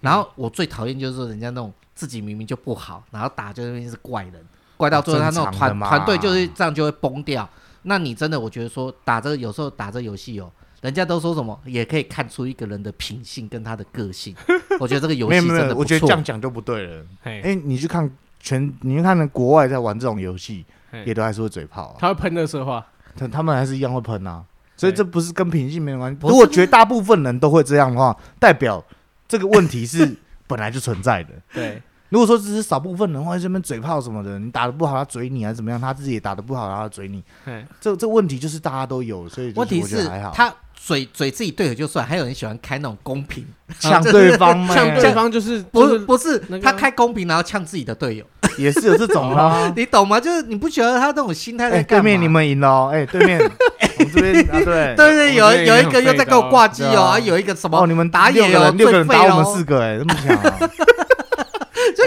然后我最讨厌就是说人家那种自己明明就不好，然后打就那边是怪人，怪到最后他那种团团队就是这样就会崩掉。那你真的，我觉得说打这个有时候打这游戏哦，人家都说什么也可以看出一个人的品性跟他的个性。我觉得这个游戏真的不错。没有没有，我觉得这样讲就不对了。哎你去看全，你去看国外在玩这种游戏，嘿也都还是会嘴炮、啊。他会喷垃圾话，他他们还是一样会喷啊。所以这不是跟品性没关系。嘿如果绝大部分人都会这样的话，代表这个问题是 本来就存在的。对。如果说只是少部分人或者这边嘴炮什么的，你打的不好他嘴你还是怎么样，他自己也打的不好然后他嘴你，嘿。这这问题就是大家都有，所以问题是他嘴嘴自己队友就算，还有人喜欢开那种公平呛对方，呛对方就是不是不是他开公平然后呛自己的队友，也是有这种啊，你懂吗？就是你不觉得他那种心态在干嘛？对面你们赢了哦，哎，对面 我们这边啊，对。对对，有有一个又在跟我挂机哦，啊。有一个什么哦，你们打野有六个人打我们四个，哎，这么强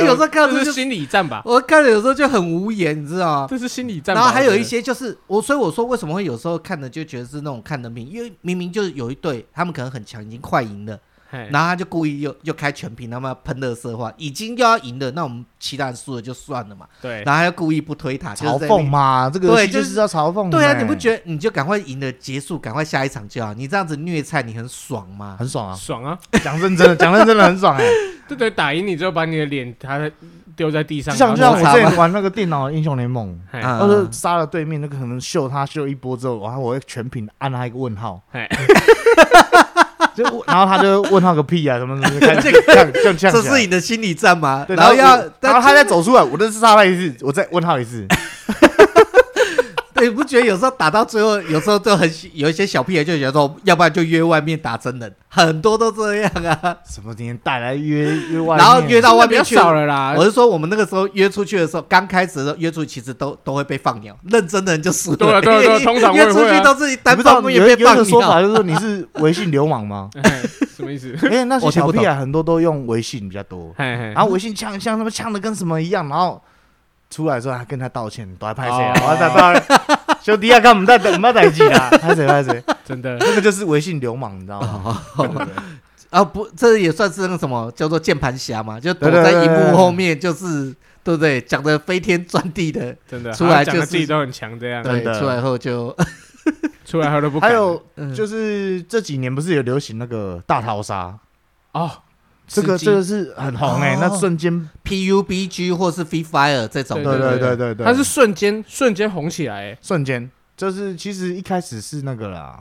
有时候看这是心理战吧，我看了有时候就很无言，你知道吗？这是心理战。然后还有一些就是我，所以我说为什么会有时候看的就觉得是那种看的命，因为明明就是有一队他们可能很强，已经快赢了，然后他就故意又又开全屏，他们要喷垃圾话，已经又要赢了，那我们其他人输了就算了嘛。对，然后他又故意不推塔，嘲讽嘛，这个对就是要嘲讽。对啊，你不觉得你就赶快赢了结束，赶快下一场就好？你这样子虐菜，你很爽吗？很爽啊，爽啊！讲认真的，讲认真的很爽哎。对对，打赢你之后把你的脸他。丢在地上，就像就像我之前玩那个电脑英雄联盟，要是杀了对面那个可能秀他秀一波之后，然后我会全屏按他一个问号，就然后他就问号个屁啊什么什么，这个这这是你的心理战吗？然后要然后他再走出来，我再杀他一次，我再问号一次。你不觉得有时候打到最后，有时候就很有一些小屁孩就觉得说，要不然就约外面打真人，很多都这样啊。什么年代来约约外面？然后约到外面去少了啦。我是说，我们那个时候约出去的时候，刚开始的时候约出去，其实都都会被放鸟。认真的人就输了。对对对，通常约 出去都是单方面被放鸟。说法就是说你是微信流氓吗？什么意思？哎，那些小屁孩很多都用微信比较多，然后微信呛像他们呛的跟什么一样，然后。出来之后还跟他道歉，都还拍谁啊？我在拍兄弟啊，看我们在等，我们在等机啊，拍谁拍谁？真的，那个就是微信流氓，你知道吗？啊不，这也算是那个什么叫做键盘侠嘛，就躲在荧幕后面，就是对不对？讲的飞天转地的，真的出来就是自己都很强这样。对，出来后就 出来后都不。还有就是这几年不是有流行那个大逃杀哦。这个这个是很红哎，那瞬间 PUBG 或是 Free Fire 这种，对对对对？对，它是瞬间瞬间红起来，瞬间。就是其实一开始是那个啦，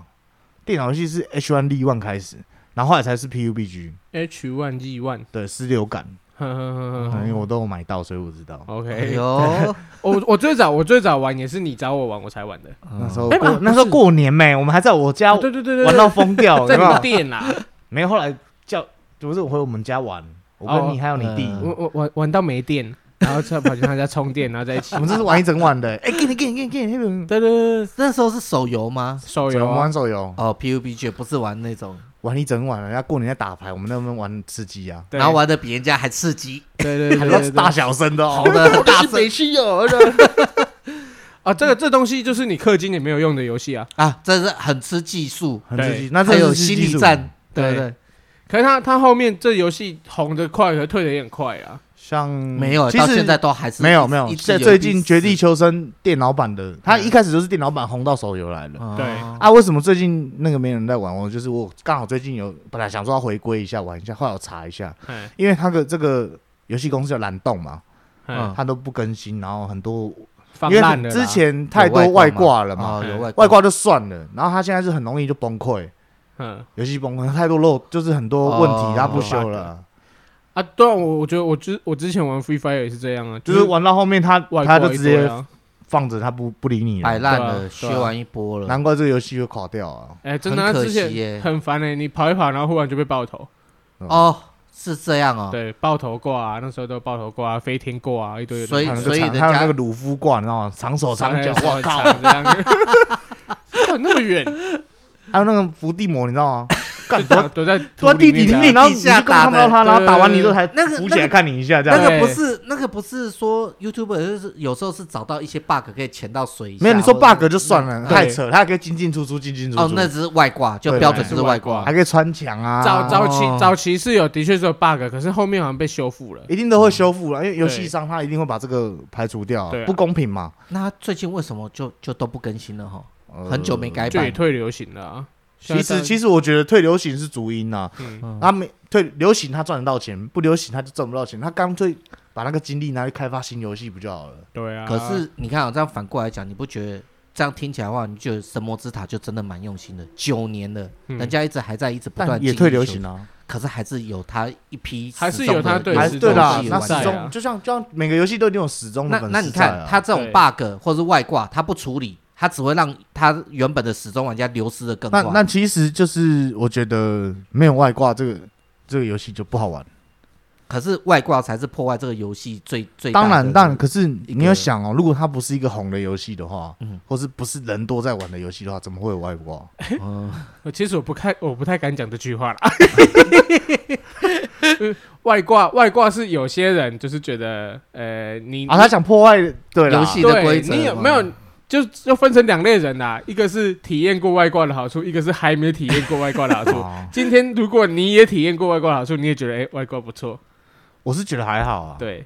电脑游戏是 H One D One 开始，然后后来才是 PUBG，H one E one，对，失流感。因为我都有买到，所以我知道。OK，有 我我最早我最早玩也是你找我玩我才玩的。那时候那时候过年没，我们还在我家，对对对对，玩到疯掉，在你店啦。没有，后来叫不是我回我们家玩，我跟你还有你弟，我我玩玩到没电，然后再跑去他家充电，然后在一起。我们这是玩一整晚的。哎，给你给你给你给你，对对对，那时候是手游吗？手游玩手游？哦，PUBG 不是玩那种。玩一整晚了，人家过年在打牌，我们那边玩吃鸡啊，然后玩的比人家还刺激，对对对，还大小声的，好的大声。气哦。啊，这个这东西就是你氪金也没有用的游戏啊。啊，这是很吃技术，很吃技术，那还有心理战，对。对。可是他他后面这游戏红的快，和退的也很快啊。像没有，其到现在都还是没有没有。在最近《绝地求生》电脑版的，它一开始就是电脑版红到手游来了。对。啊，为什么最近那个没人在玩？我就是我刚好最近有本来想说要回归一下玩一下，后来我查一下，因为他的这个游戏公司叫蓝洞嘛，他都不更新，然后很多因为之前太多外挂了。嘛，外挂就算了，然后他现在是很容易就崩溃，嗯，游戏崩溃太多漏，就是很多问题，他不修了。啊，对啊，我我觉得我之我之前玩 Free Fire 也是这样啊，就是玩到后面他他就直接放着，他不不理你，摆烂了，修完一波了，难怪这个游戏会垮掉啊！哎，真的，之前很烦哎，你跑一跑，然后忽然就被爆头。哦，是这样哦。对，爆头挂啊，那时候都爆头挂，飞天挂啊，一堆。所以所以人家那个鲁夫挂，你知道吗？长手长脚，我靠，这样，那么远。还有那个伏地魔，你知道吗？躲躲在躲地底里面，然后你就看不到他，然后打完你之后才浮起来看你一下，这样。那个不是那个不是说 YouTuber 就是有时候是找到一些 bug 可以潜到水下。没有，你说 bug 就算了，太扯，他还可以进进出出，进进出出。哦，那只是外挂，就标准是外挂，还可以穿墙啊。早早期早期是有，的确是有 bug，可是后面好像被修复了。一定都会修复了，因为游戏商他一定会把这个排除掉，不公平嘛。那最近为什么就就都不更新了哈？很久没改版，也退流行了。其实，其实我觉得退流行是主因呐。嗯，他没退流行，他赚得到钱；不流行，他就赚不到钱。他干脆把那个精力拿去开发新游戏不就好了？对啊。可是你看啊，这样反过来讲，你不觉得这样听起来的话，你觉得神魔之塔就真的蛮用心的？九年了，人家一直还在一直不断也退流行啊。可是还是有他一批，还是有他对，还是对的。那始终就像就像每个游戏都有始终的。那那你看他这种 bug 或是外挂，他不处理。他只会让他原本的始终玩家流失的更快。那那其实就是我觉得没有外挂这个这个游戏就不好玩。可是外挂才是破坏这个游戏最最当然当然。可是你要想哦，如果它不是一个红的游戏的话，嗯，或是不是人多在玩的游戏的话，怎么会有外挂？嗯，其实我不太我不太敢讲这句话了。外挂外挂是有些人就是觉得呃你啊他想破坏对游戏的规则，你有没有？就就分成两类人啦，一个是体验过外挂的好处，一个是还没体验过外挂的好处。今天如果你也体验过外挂的好处，你也觉得哎、欸、外挂不错，我是觉得还好啊。对，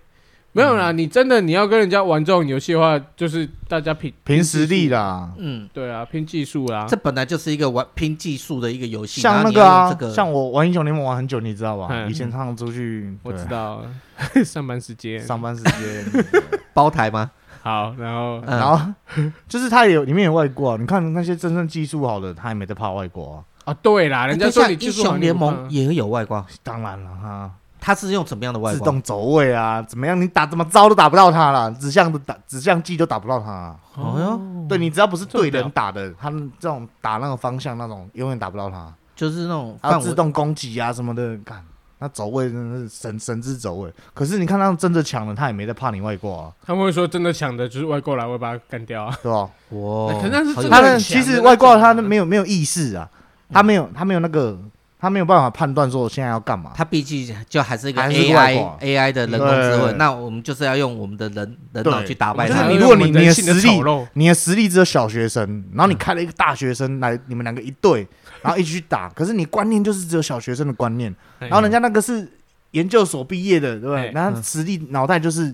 没有啦，嗯、你真的你要跟人家玩这种游戏的话，就是大家拼凭实力啦。嗯，对啊，拼技术啦。这本来就是一个玩拼技术的一个游戏。像那个像我玩英雄联盟玩很久，你知道吧？嗯、以前常常出去，我知道，上班时间，上班时间 包台吗？好，然后，然后 就是他也有里面有外挂，你看那些真正技术好的，他也没在怕外挂啊。啊，对啦，人家说你英雄联盟也有外挂，当然了哈，他是用怎么样的外挂？自动走位啊，怎么样？你打怎么招都打不到他了，指向的打指向技都打不到他。哦哟，对你只要不是对人打的，他们这种打那个方向那种，永远打不到他。就是那种还有自动攻击啊什么的，干。那走位真的是神神之走位，可是你看他真的抢了，他也没在怕你外挂啊。他们会说真的抢的，就是外挂来，我会把他干掉啊，对吧？哇，可是是他的其实外挂他没有没有意识啊，他没有他没有那个。他没有办法判断说我现在要干嘛。他毕竟就还是一个 AI AI 的人工智慧，那我们就是要用我们的人人脑去打败他。你如果你你的实力，你的实力只有小学生，然后你开了一个大学生来，你们两个一对，然后一起去打，可是你观念就是只有小学生的观念，然后人家那个是研究所毕业的，对不对？然后实力脑袋就是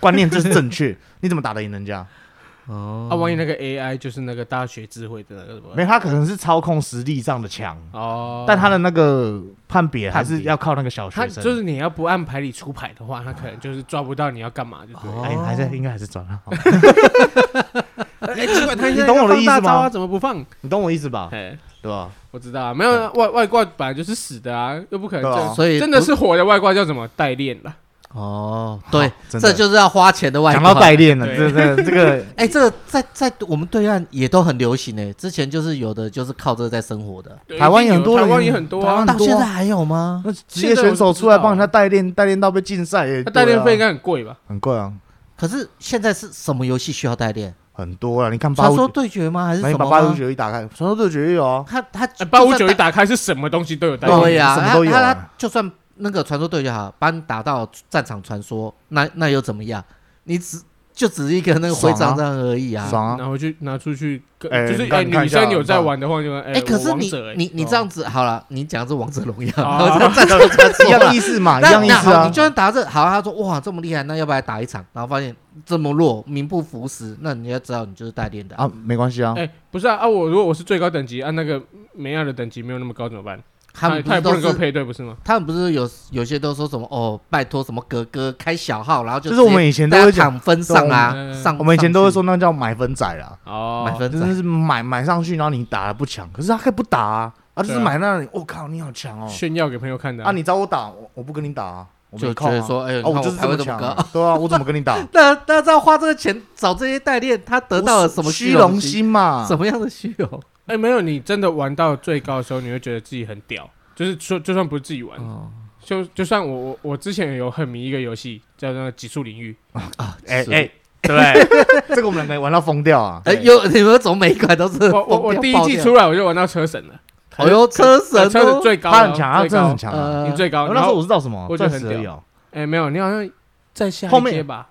观念就是正确，你怎么打得赢人家？哦，啊，万一那个 AI 就是那个大学智慧的那个什么？没，他可能是操控实力上的强哦，但他的那个判别还是要靠那个小学生。就是你要不按牌理出牌的话，他可能就是抓不到你要干嘛，就对。哎，还是应该还是抓了。哎，其你懂我的意思吗？怎么不放？你懂我意思吧？对吧？我知道，没有外外挂本来就是死的啊，又不可能，所以真的是活的外挂叫什么代练了。哦，对，这就是要花钱的外挂。讲到代练了，这这，这个，哎，这个在在我们对岸也都很流行诶。之前就是有的就是靠这个在生活的，台湾也很多，台湾也很多啊。到现在还有吗？那职业选手出来帮人家代练，代练到被禁赛，代练费应该很贵吧？很贵啊。可是现在是什么游戏需要代练？很多啊，你看传说对决吗？还是什么？把八五九一打开，传说对决也有啊。他他八五九一打开是什么东西都有代练，对呀，他他就算。那个传说对就好，把你打到战场传说，那那又怎么样？你只就只是一个那个徽章这样而已啊。爽啊！拿回去拿出去，就是哎，女生有在玩的话就哎。可是你你你这样子好了，你讲的是王者荣耀，战场传说一样意思嘛，一样意思啊。你就算打这好，他说哇这么厉害，那要不要来打一场？然后发现这么弱，名不符实，那你要知道你就是代练的啊，没关系啊。哎，不是啊啊，我如果我是最高等级，按那个梅亚的等级没有那么高怎么办？他们不是都是配对不是吗？他们不是有有些都说什么哦，拜托什么哥哥开小号，然后就就是我们以前都会讲分上啊，上我们以前都会说那叫买分仔啦。哦，买分仔就是买买上去，然后你打了不强，可是他可以不打啊，啊就是买那里，我靠你好强哦，炫耀给朋友看的啊！你找我打，我我不跟你打啊，就觉得说哎呦，我就是这么强，对啊，我怎么跟你打？那那这样花这个钱找这些代练，他得到了什么虚荣心嘛？什么样的虚荣？哎，没有，你真的玩到最高的时候，你会觉得自己很屌。就是说，就算不是自己玩，就就算我我我之前有很迷一个游戏，叫那个极速领域啊，哎哎，对，这个我们两个玩到疯掉啊！哎，有你们怎么每一款都是我我我第一季出来我就玩到车神了，哦呦，车神车神最高，他很强，他真的很强，你最高。那时候我知道什么，我觉得很屌。哎，没有，你好像在下后面吧？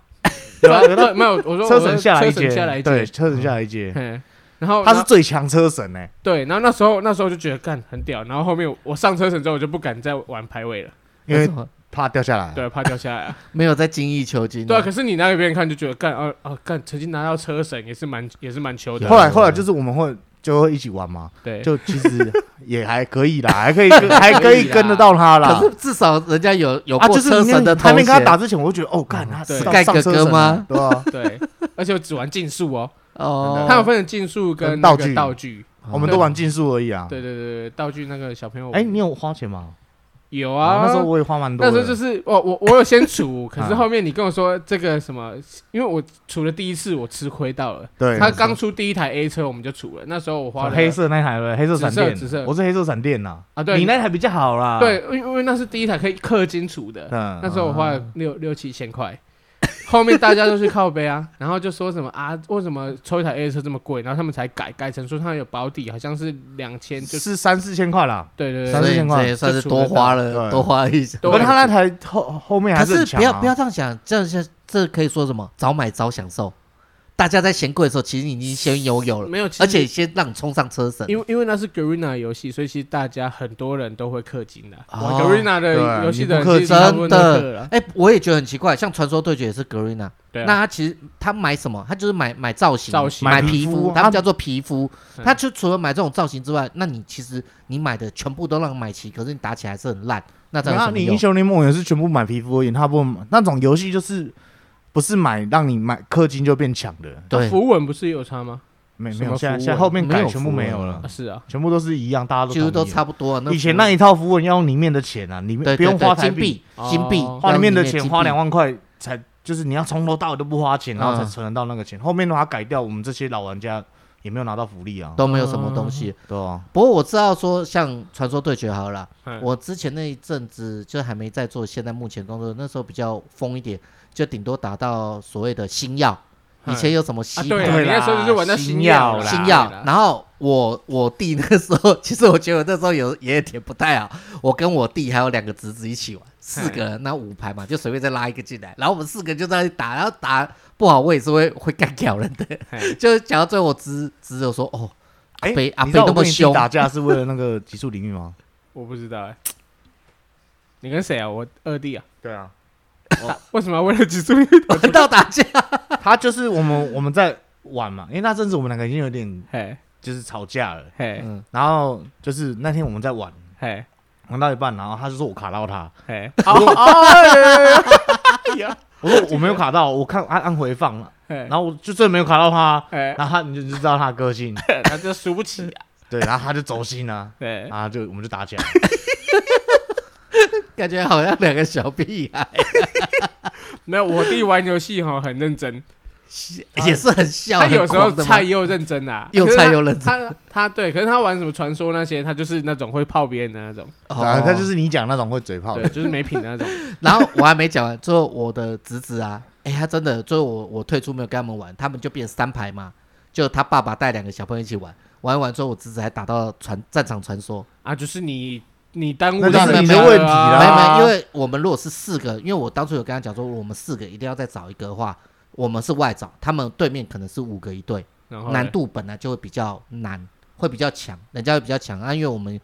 对吧？没有，我说车神下来一阶，对，车神下来一阶。然后他是最强车神呢，对，然后那时候那时候就觉得干很屌，然后后面我上车神之后我就不敢再玩排位了，因为怕掉下来，对，怕掉下来啊，没有在精益求精，对啊，可是你拿给别人看就觉得干啊啊干，曾经拿到车神也是蛮也是蛮求的，后来后来就是我们会就会一起玩嘛，对，就其实 也还可以啦，还可以 还可以跟得到他啦，可是至少人家有有过车神的，还没跟他打之前我就觉得哦干他是盖哥哥吗？对吧？对，而且我只玩竞速哦。哦，他有分成竞速跟道具，道具，我们都玩竞速而已啊。对对对，道具那个小朋友，哎，你有花钱吗？有啊，那时候我也花蛮多。那时候就是我我我有先储，可是后面你跟我说这个什么，因为我储了第一次我吃亏到了。对，他刚出第一台 A 车我们就储了，那时候我花了黑色那台了，黑色闪电，紫色，我是黑色闪电呐。啊，对，你那台比较好啦。对，因为因为那是第一台可以氪金储的，那时候我花了六六七千块。后面大家都去靠背啊，然后就说什么啊，为什么抽一台 A 车这么贵？然后他们才改改成说他有保底，好像是两千，就是三四千块啦。对对对，三四千块也算是多花了，多花了一些。不过他那台后后面还是可是不要不要这样想，这样这可以说什么？早买早享受。大家在嫌贵的时候，其实你已经先拥有了，没有，而且先让你冲上车神。因为因为那是 Garena 游戏，所以其实大家很多人都会氪金的。Garena 的游戏的人真的，哎，我也觉得很奇怪，像传说对决也是 Garena，那他其实他买什么？他就是买买造型，造型买皮肤，他们叫做皮肤。他就除了买这种造型之外，那你其实你买的全部都让买齐，可是你打起来是很烂。那这样你英雄联盟也是全部买皮肤而已，他不那种游戏就是。不是买让你买氪金就变强的，对，符文不是也有差吗？没没有，现在现在后面改全部没有了，是啊，全部都是一样，大家都其实都差不多。以前那一套符文要用里面的钱啊，里面不用花金币，金币花里面的钱花两万块才，就是你要从头到尾都不花钱，然后才存得到那个钱。后面的话改掉，我们这些老玩家也没有拿到福利啊，都没有什么东西。对啊，不过我知道说像传说对决好了，我之前那一阵子就还没在做，现在目前工作那时候比较疯一点。就顶多打到所谓的星耀，以前有什么星？对，那时候就玩到星耀，星耀。然后我我弟那个时候，其实我觉得我那时候有也挺不太好。我跟我弟还有两个侄子一起玩，四个人，那五排嘛，就随便再拉一个进来，然后我们四个就在那里打，然后打不好我也是会 会干掉人的。就是讲到最后，我侄侄子说：“哦，阿飞阿飞那么凶，打架是为了那个极速领域吗？” 我不知道哎，你跟谁啊？我二弟啊。对啊。为什么要为了极速玩到打架？他就是我们我们在玩嘛，因为那阵子我们两个已经有点嘿，就是吵架了。嘿，然后就是那天我们在玩嘿，玩到一半，然后他就说我卡到他。嘿，我说我没有卡到，我看按按回放了，然后我就真的没有卡到他，然后他你就知道他的个性，他就输不起，对，然后他就走心了，对，然后就我们就打起来，感觉好像两个小屁孩，没有，我弟玩游戏哈很认真。也是很笑，他有时候菜又认真啊，又菜又认真。他他对，可是他玩什么传说那些，他就是那种会泡别人的那种。哦，他就是你讲那种会嘴炮，对，就是没品的那种。然后我还没讲完，最后我的侄子啊，哎，他真的最后我我退出没有跟他们玩，他们就变三排嘛，就他爸爸带两个小朋友一起玩，玩完之后我侄子还打到传战场传说啊，就是你你耽误那是你的问题啦，没没，因为我们如果是四个，因为我当初有跟他讲说，我们四个一定要再找一个的话。我们是外找，他们对面可能是五个一队，难度本来就会比较难，会比较强，人家会比较强啊。因为我们、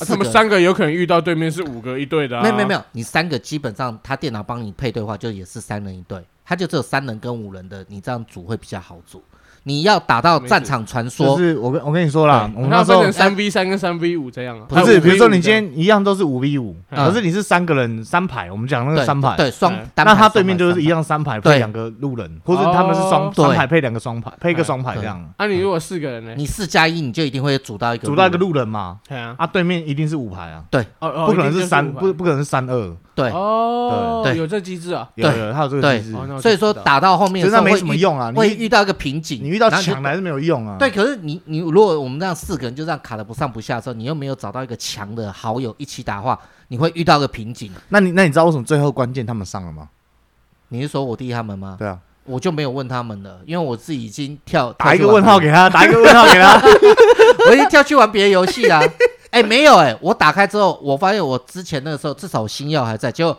啊、他们三个有可能遇到对面是五个一队的、啊，没有没有没有，你三个基本上他电脑帮你配对的话，就也是三人一队，他就只有三人跟五人的，你这样组会比较好组。你要打到战场传说，就是我跟我跟你说啦，我们那时候三 v 三跟三 v 五这样啊，不是，比如说你今天一样都是五 v 五，可是你是三个人三排，我们讲那个三排，对双，那他对面就是一样三排配两个路人，或者他们是双双排配两个双排，配一个双排这样。那你如果四个人呢？你四加一，你就一定会组到一个组到一个路人。嘛？对啊，啊对面一定是五排啊，对，不可能是三不不可能是三二。对哦，对，有这机制啊，有有，他有这个机制，所以说打到后面真的没什么用啊，会遇到一个瓶颈，你遇到强的还是没有用啊。对，可是你你如果我们这样四个人就这样卡的不上不下的时候，你又没有找到一个强的好友一起打的话，你会遇到个瓶颈。那你那你知道为什么最后关键他们上了吗？你是说我弟他们吗？对啊，我就没有问他们了，因为我自己已经跳打一个问号给他，打一个问号给他，我已经跳去玩别的游戏啦。哎，没有哎，我打开之后，我发现我之前那个时候至少星耀还在，结果。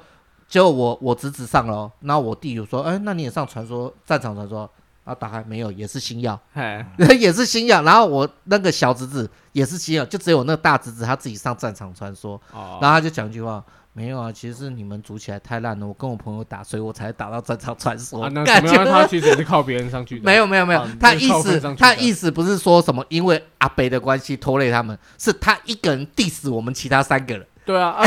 结果我我侄子上了，然后我弟就说：“哎，那你也上传说战场传说？”然后打开没有，也是星耀，嘿 也是星耀。然后我那个小侄子也是星耀，就只有那个大侄子他自己上战场传说。哦、然后他就讲一句话：“没有啊，其实是你们组起来太烂了，我跟我朋友打，所以我才打到这场传说。啊”那 没有，他其实也是靠别人上去的。没有没有没有，他意思他意思不是说什么因为阿北的关系拖累他们，是他一个人 diss 我们其他三个人。对啊。啊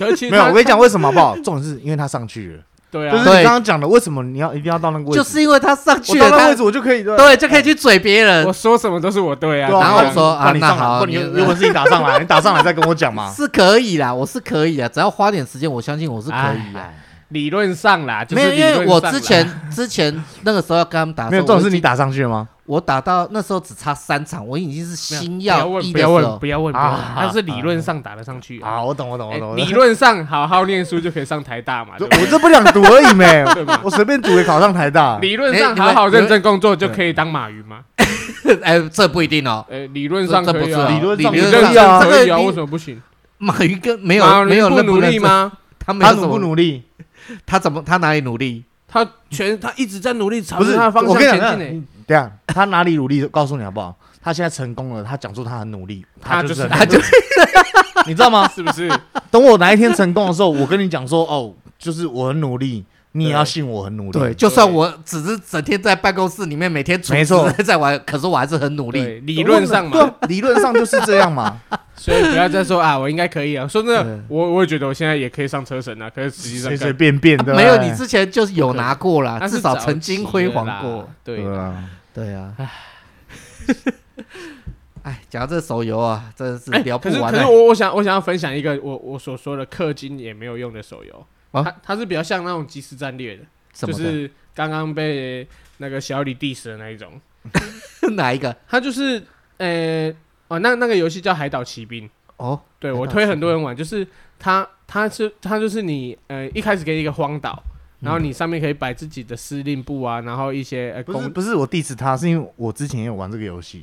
没有，我跟你讲为什么好不好？重点是因为他上去了。对啊，就是你刚刚讲的，为什么你要一定要到那个位置？就是因为他上去了，到那个位置我就可以对，就可以去嘴别人。我说什么都是我对啊。然后我说啊，那好，你如果是你打上来，你打上来再跟我讲嘛。是可以啦，我是可以啊，只要花点时间，我相信我是可以啊。理论上啦，没有，因为我之前之前那个时候要跟他们打，没有，重点是你打上去了吗？我打到那时候只差三场，我已经是星耀一的时候。不要问，不要问，他是理论上打得上去。好，我懂，我懂，我懂。理论上好好念书就可以上台大嘛？我这不想读而已 没，我随便读也考上台大。理论上好好认真工作就可以当马云吗？哎，这不一定哦。哎，理论上可以，理论理论上可以啊，为什么不行？马云跟没有没有不努力吗？他他努不努力？他怎么他哪里努力？他全他一直在努力朝着他的方向前进。对啊，他哪里努力？告诉你好不好？他现在成功了，他讲出他很努力，他就是他就是，你知道吗？是不是？等我哪一天成功的时候，我跟你讲说，哦，就是我很努力，你也要信我很努力。对，就算我只是整天在办公室里面每天没错在玩，可是我还是很努力。理论上嘛，理论上就是这样嘛。所以不要再说啊，我应该可以啊。说真的，我我也觉得我现在也可以上车神啊，可是实际上随随便便的，没有你之前就是有拿过啦，至少曾经辉煌过。对啊。对啊，唉，哎，讲到这手游啊，真的是聊不完。可是，可是我我想我想要分享一个我我所说的氪金也没有用的手游啊，它它是比较像那种即时战略的，就是刚刚被那个小李 diss 的那一种。哪一个？他就是呃哦，那那个游戏叫海岛奇兵哦。对，我推很多人玩，就是他他是他就是你呃一开始给你一个荒岛。然后你上面可以摆自己的司令部啊，然后一些呃，不是不是我 diss 他，是因为我之前也有玩这个游戏。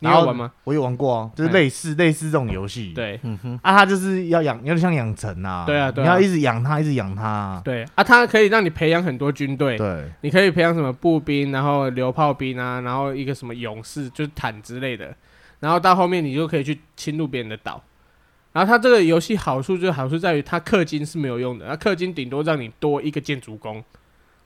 你有玩吗？我有玩过啊，就是类似类似这种游戏。对，嗯哼，啊，它就是要养，有点像养成啊。对啊，对，你要一直养它，一直养它。对啊，它可以让你培养很多军队。对，你可以培养什么步兵，然后流炮兵啊，然后一个什么勇士，就是坦之类的。然后到后面你就可以去侵入别人的岛。然后它这个游戏好处就是好处在于它氪金是没有用的，它氪金顶多让你多一个建筑工，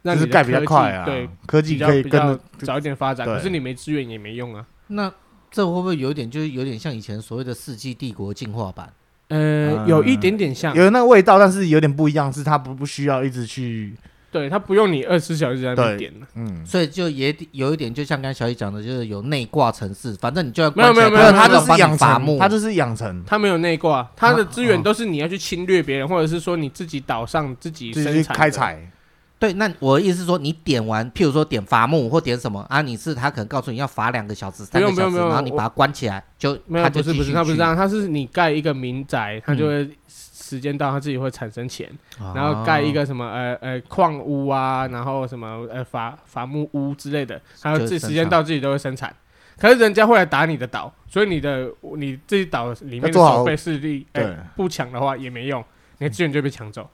那是盖比较快啊。对，科技可以比较早一点发展，可是你没资源也没用啊。那这会不会有点就是有点像以前所谓的《世纪帝国》进化版？呃，有一点点像，有那个味道，但是有点不一样，是它不不需要一直去对，它不用你二十四小时在那边点。了。嗯，所以就也有一点，就像刚才小易讲的，就是有内挂城市，反正你就要没有没有没有，它就是养成，它就是养成，它没有内挂，它的资源都是你要去侵略别人，或者是说你自己岛上自己生产开采。对，那我的意思是说，你点完，譬如说点伐木或点什么啊，你是他可能告诉你要伐两个小时、三个小时，然后你把它关起来，就没有，不是不是，他不是这样，他是你盖一个民宅，他就会时间到，他自己会产生钱，然后盖一个什么呃呃矿屋啊，然后什么呃伐伐木屋之类的，还有自己时间到自己都会生产，可是人家会来打你的岛，所以你的你自己岛里面的守备势力哎不强的话也没用，你的资源就被抢走。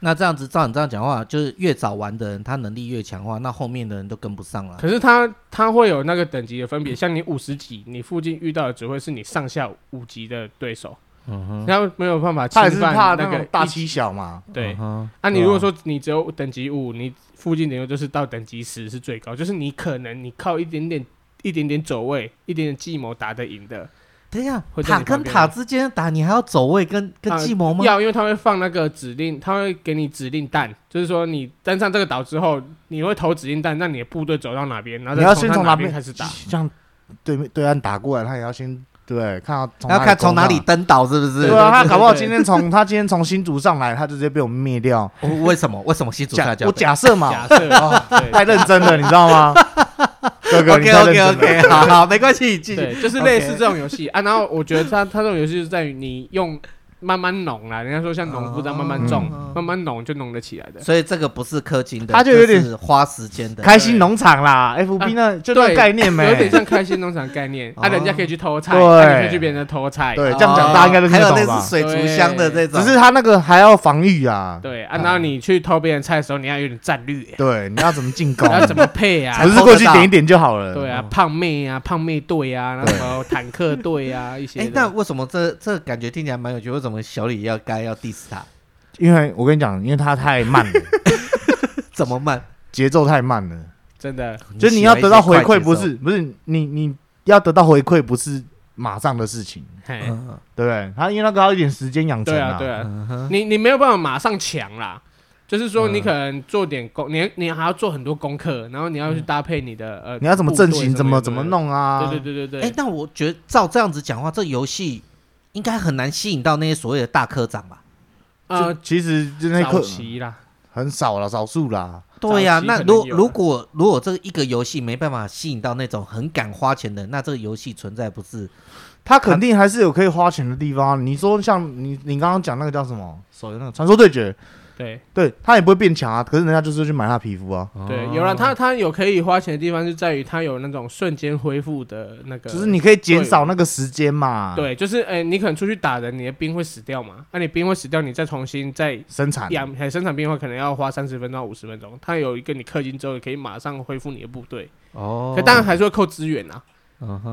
那这样子照你这样讲话，就是越早玩的人，他能力越强化，那后面的人都跟不上了。可是他他会有那个等级的分别，像你五十级，你附近遇到的只会是你上下五级的对手。嗯哼，他没有办法侵犯那个大欺小嘛。对，啊你如果说你只有等级五，你附近的就是到等级十是最高，就是你可能你靠一点点一点点走位，一点点计谋打得赢的。等一下，塔跟塔之间打，你还要走位跟跟计谋吗？要，因为他会放那个指令，他会给你指令弹，就是说你登上这个岛之后，你会投指令弹，让你的部队走到哪边，然后你要先从哪边开始打，像对面对岸打过来，他也要先对看到要看从哪里登岛是不是？对啊，他搞不好今天从他今天从新竹上来，他就直接被我们灭掉。为什么？为什么新竹？我假设嘛，假设 太认真了，你知道吗？OK OK OK，好好，没关系，继续。就是类似这种游戏啊。然后我觉得它它这种游戏是在于你用。慢慢农啦，人家说像农夫这样慢慢种，慢慢农就农得起来的。所以这个不是氪金的，它就有点花时间的。开心农场啦，FB 那就那概念没，有点像开心农场概念。啊，人家可以去偷菜，对，可以去别人的偷菜。对，这样讲大家应该都听得懂吧？还有那是水族箱的这种，只是他那个还要防御啊。对，啊，然后你去偷别人菜的时候，你要有点战略。对，你要怎么进攻？要怎么配啊？不是过去点一点就好了。对啊，胖妹啊，胖妹队啊，然后坦克队啊，一些。哎，那为什么这这感觉听起来蛮有趣？为什么小李要该？要 diss 他，因为我跟你讲，因为他太慢了，怎么慢？节奏太慢了，真的。就是你要得到回馈，不是不是你你要得到回馈，不是马上的事情，对不对？他因为那个要一点时间养成啊，对啊，你你没有办法马上强啦，就是说你可能做点功，你你还要做很多功课，然后你要去搭配你的呃，你要怎么阵型，怎么怎么弄啊？对对对对对。哎，那我觉得照这样子讲话，这游戏。应该很难吸引到那些所谓的大科长吧？呃，其实就那科啦，很少了，少数啦。对呀，那如如果如果这一个游戏没办法吸引到那种很敢花钱的，那这个游戏存在不是？他肯定还是有可以花钱的地方。你说像你你刚刚讲那个叫什么？手游那个传说对决。对对，他也不会变强啊，可是人家就是去买他皮肤啊。对，有了他，他有可以花钱的地方，就在于他有那种瞬间恢复的那个，就是你可以减少那个时间嘛。对，就是哎，你可能出去打人，你的兵会死掉嘛？那你兵会死掉，你再重新再生产养，还生产兵的话，可能要花三十分钟到五十分钟。他有一个你氪金之后，可以马上恢复你的部队。哦，可当然还是会扣资源啊。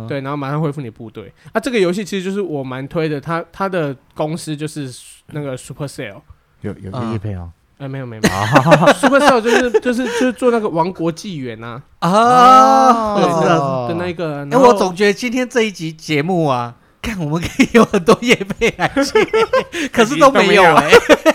对，然后马上恢复你的部队。啊，这个游戏其实就是我蛮推的，他他的公司就是那个 Supercell，有有叶配哦。哎，没有没有，Supercell 就是就是就是做那个王国纪元呐啊，对的那个。哎，我总觉得今天这一集节目啊，看我们可以有很多叶配来接，可是都没有哎。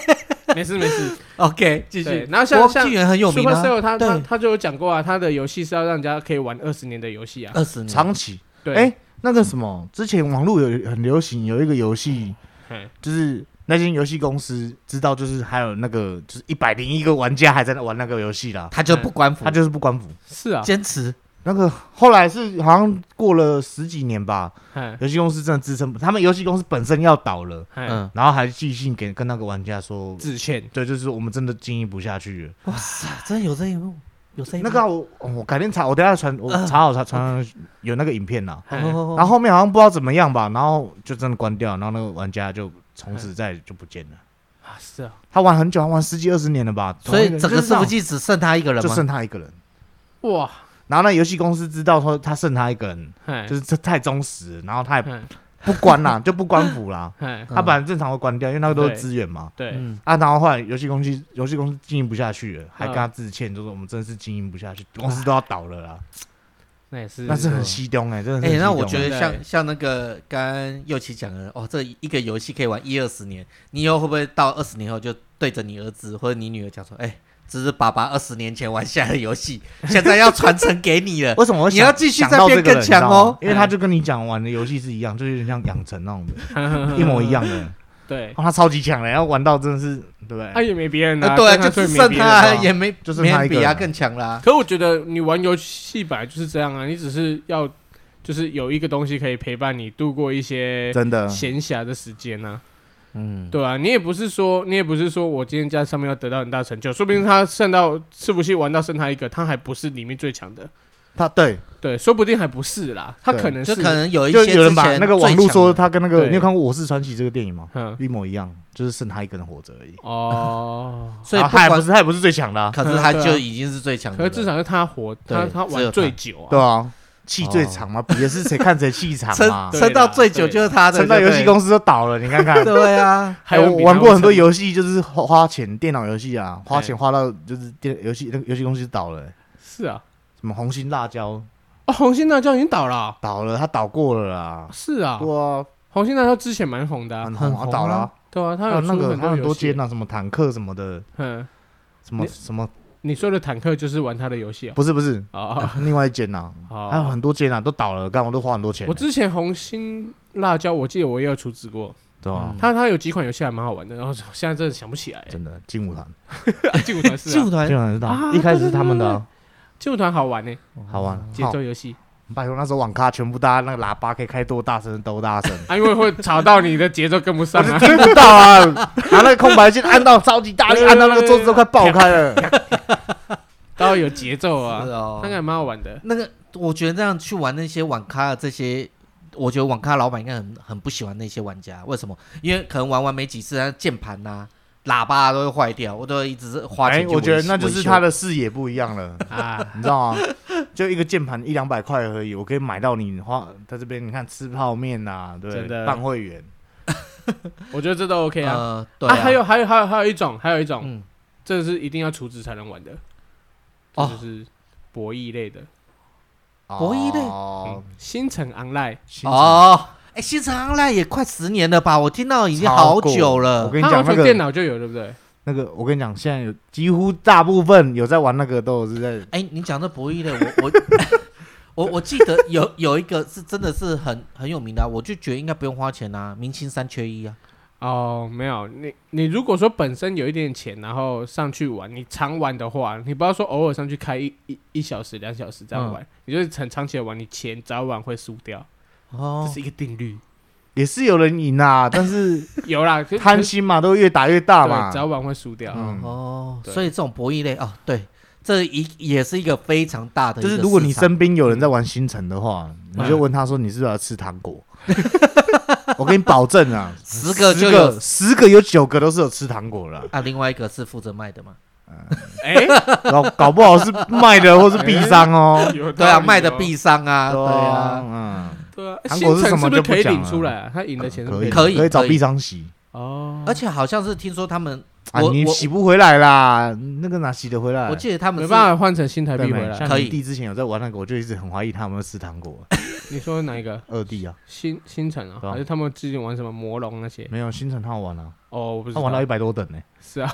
没事没事，OK，继续。然后像像纪元很有名，Supercell 他他他就有讲过啊，他的游戏是要让人家可以玩二十年的游戏啊，二十年长期。对，哎，那个什么，之前网络有很流行有一个游戏，就是。那间游戏公司知道，就是还有那个，就是一百零一个玩家还在那玩那个游戏啦，他就不关服，他就是不关服，是啊，坚持。那个后来是好像过了十几年吧，游戏公司真的支撑不，他们游戏公司本身要倒了，嗯，然后还寄信给跟那个玩家说致歉，对，就是我们真的经营不下去了。哇塞，真的有这一幕，有这一幕。那个我我改天查，我等下传，我查好查传有那个影片呐，然后后面好像不知道怎么样吧，然后就真的关掉，然后那个玩家就从此再就不见了。啊，是啊，他玩很久，他玩十几二十年了吧？所以整个伺服器只剩他一个人，就剩他一个人。哇！然后那游戏公司知道说他剩他一个人，就是这太忠实，然后他也不关啦，就不关服啦。他本来正常会关掉，因为那个都是资源嘛。对。啊，然后后来游戏公司游戏公司经营不下去了，还跟他致歉，就说我们真的是经营不下去，公司都要倒了啦。那也是，那是很西东哎，真的。哎，那我觉得像像那个刚刚右奇讲的，哦，这一个游戏可以玩一二十年，你以后会不会到二十年后就对着你儿子或者你女儿讲说，哎，这是爸爸二十年前玩下的游戏，现在要传承给你了。为什么？你要继续再变更强哦。因为他就跟你讲玩的游戏是一样，就有点像养成那种的，一模一样的。对，他超级强的，然后玩到真的是，对不对？他也没别人啊，对，就只剩他也没，就是没人比他更强啦。可我觉得你玩游戏本来就是这样啊，你只是要就是有一个东西可以陪伴你度过一些真的闲暇的时间呢。嗯，对啊，你也不是说，你也不是说我今天在上面要得到很大成就，说不定他剩到伺服器玩到剩他一个，他还不是里面最强的。他对对，说不定还不是啦，他可能是可能有一些有人把那个网络说他跟那个，你有看过《我是传奇》这个电影吗？嗯，一模一样，就是剩他一个人活着而已。哦，所以他也不是他也不是最强的，可是他就已经是最强的。可是至少是他活，他他玩最久啊。对啊。气最长嘛，比的是谁看谁气场嘛。撑到最久就是他的，撑到游戏公司都倒了。你看看，对啊，还有玩过很多游戏，就是花钱电脑游戏啊，花钱花到就是电游戏那个游戏公司倒了。是啊，什么红心辣椒？哦，红心辣椒已经倒了，倒了，它倒过了啦。是啊，对啊，红心辣椒之前蛮红的，很红啊，倒了。对啊，他有那个他很多间啊，什么坦克什么的，嗯，什么什么。你说的坦克就是玩他的游戏啊？不是不是。啊，另外一间呐，还有很多间啊，都倒了，干我都花很多钱。我之前红心辣椒，我记得我也有出资过，对吧？他他有几款游戏还蛮好玩的，然后现在真的想不起来。真的劲舞团，劲舞团是劲舞团，劲舞团知道，一开始是他们的劲舞团好玩呢，好玩节奏游戏。拜托，那时候网咖全部大家那个喇叭可以开多大声都大声，啊，因为会吵到你的节奏跟不上，我听不到啊。拿那个空白键按到超级大力，按到那个桌子都快爆开了。都要有节奏啊，是哦，那个还蛮好玩的。那个我觉得这样去玩那些网咖的这些，我觉得网咖老板应该很很不喜欢那些玩家。为什么？因为可能玩完没几次，他键盘呐、喇叭都会坏掉，我都一直是花钱。哎，我觉得那就是他的视野不一样了 啊，你知道吗？就一个键盘一两百块而已，我可以买到你花在这边。你看吃泡面呐，对，办会员，我觉得这都 OK 啊。对啊，还有还有还有还有一种，还有一种，这是一定要储值才能玩的。就是博弈类的，博弈类，星辰 online 哦，哎，星辰 online 也快十年了吧？我听到已经好久了。我跟你讲，那个电脑就有，对不对？那个我跟你讲，现在有几乎大部分有在玩那个都是在。哎，你讲这博弈的，我我 我我记得有有一个是真的是很很有名的，我就觉得应该不用花钱啊，明星三缺一啊。哦，没有，你你如果说本身有一点钱，然后上去玩，你常玩的话，你不要说偶尔上去开一一一小时、两小时这样玩，嗯、你就是很长期的玩，你钱早晚会输掉。哦，这是一个定律，也是有人赢啊，但是 有啦，贪心嘛，都越打越大嘛，早晚会输掉。嗯、哦，对所以这种博弈类哦，对，这一也是一个非常大的，就是如果你身边有人在玩星辰的话，嗯、你就问他说，你是不是要吃糖果？我给你保证啊，十个就有十个有九个都是有吃糖果了。啊，另外一个是负责卖的嘛？哎，搞搞不好是卖的，或是币商哦。对啊，卖的币商啊。对啊，嗯，对啊。糖果是什么就可以领出来啊？他赢的钱可以可以可以找币商洗哦。而且好像是听说他们。啊，你洗不回来啦，那个哪洗得回来？我记得他们没办法换成新台币回来。可以。弟之前有在玩那个，我就一直很怀疑他有没有吃糖果。你说哪一个？二弟啊，星星城啊，还是他们之前玩什么魔龙那些？没有，星辰他好玩啊。哦，我不知道。他玩到一百多等呢。是啊。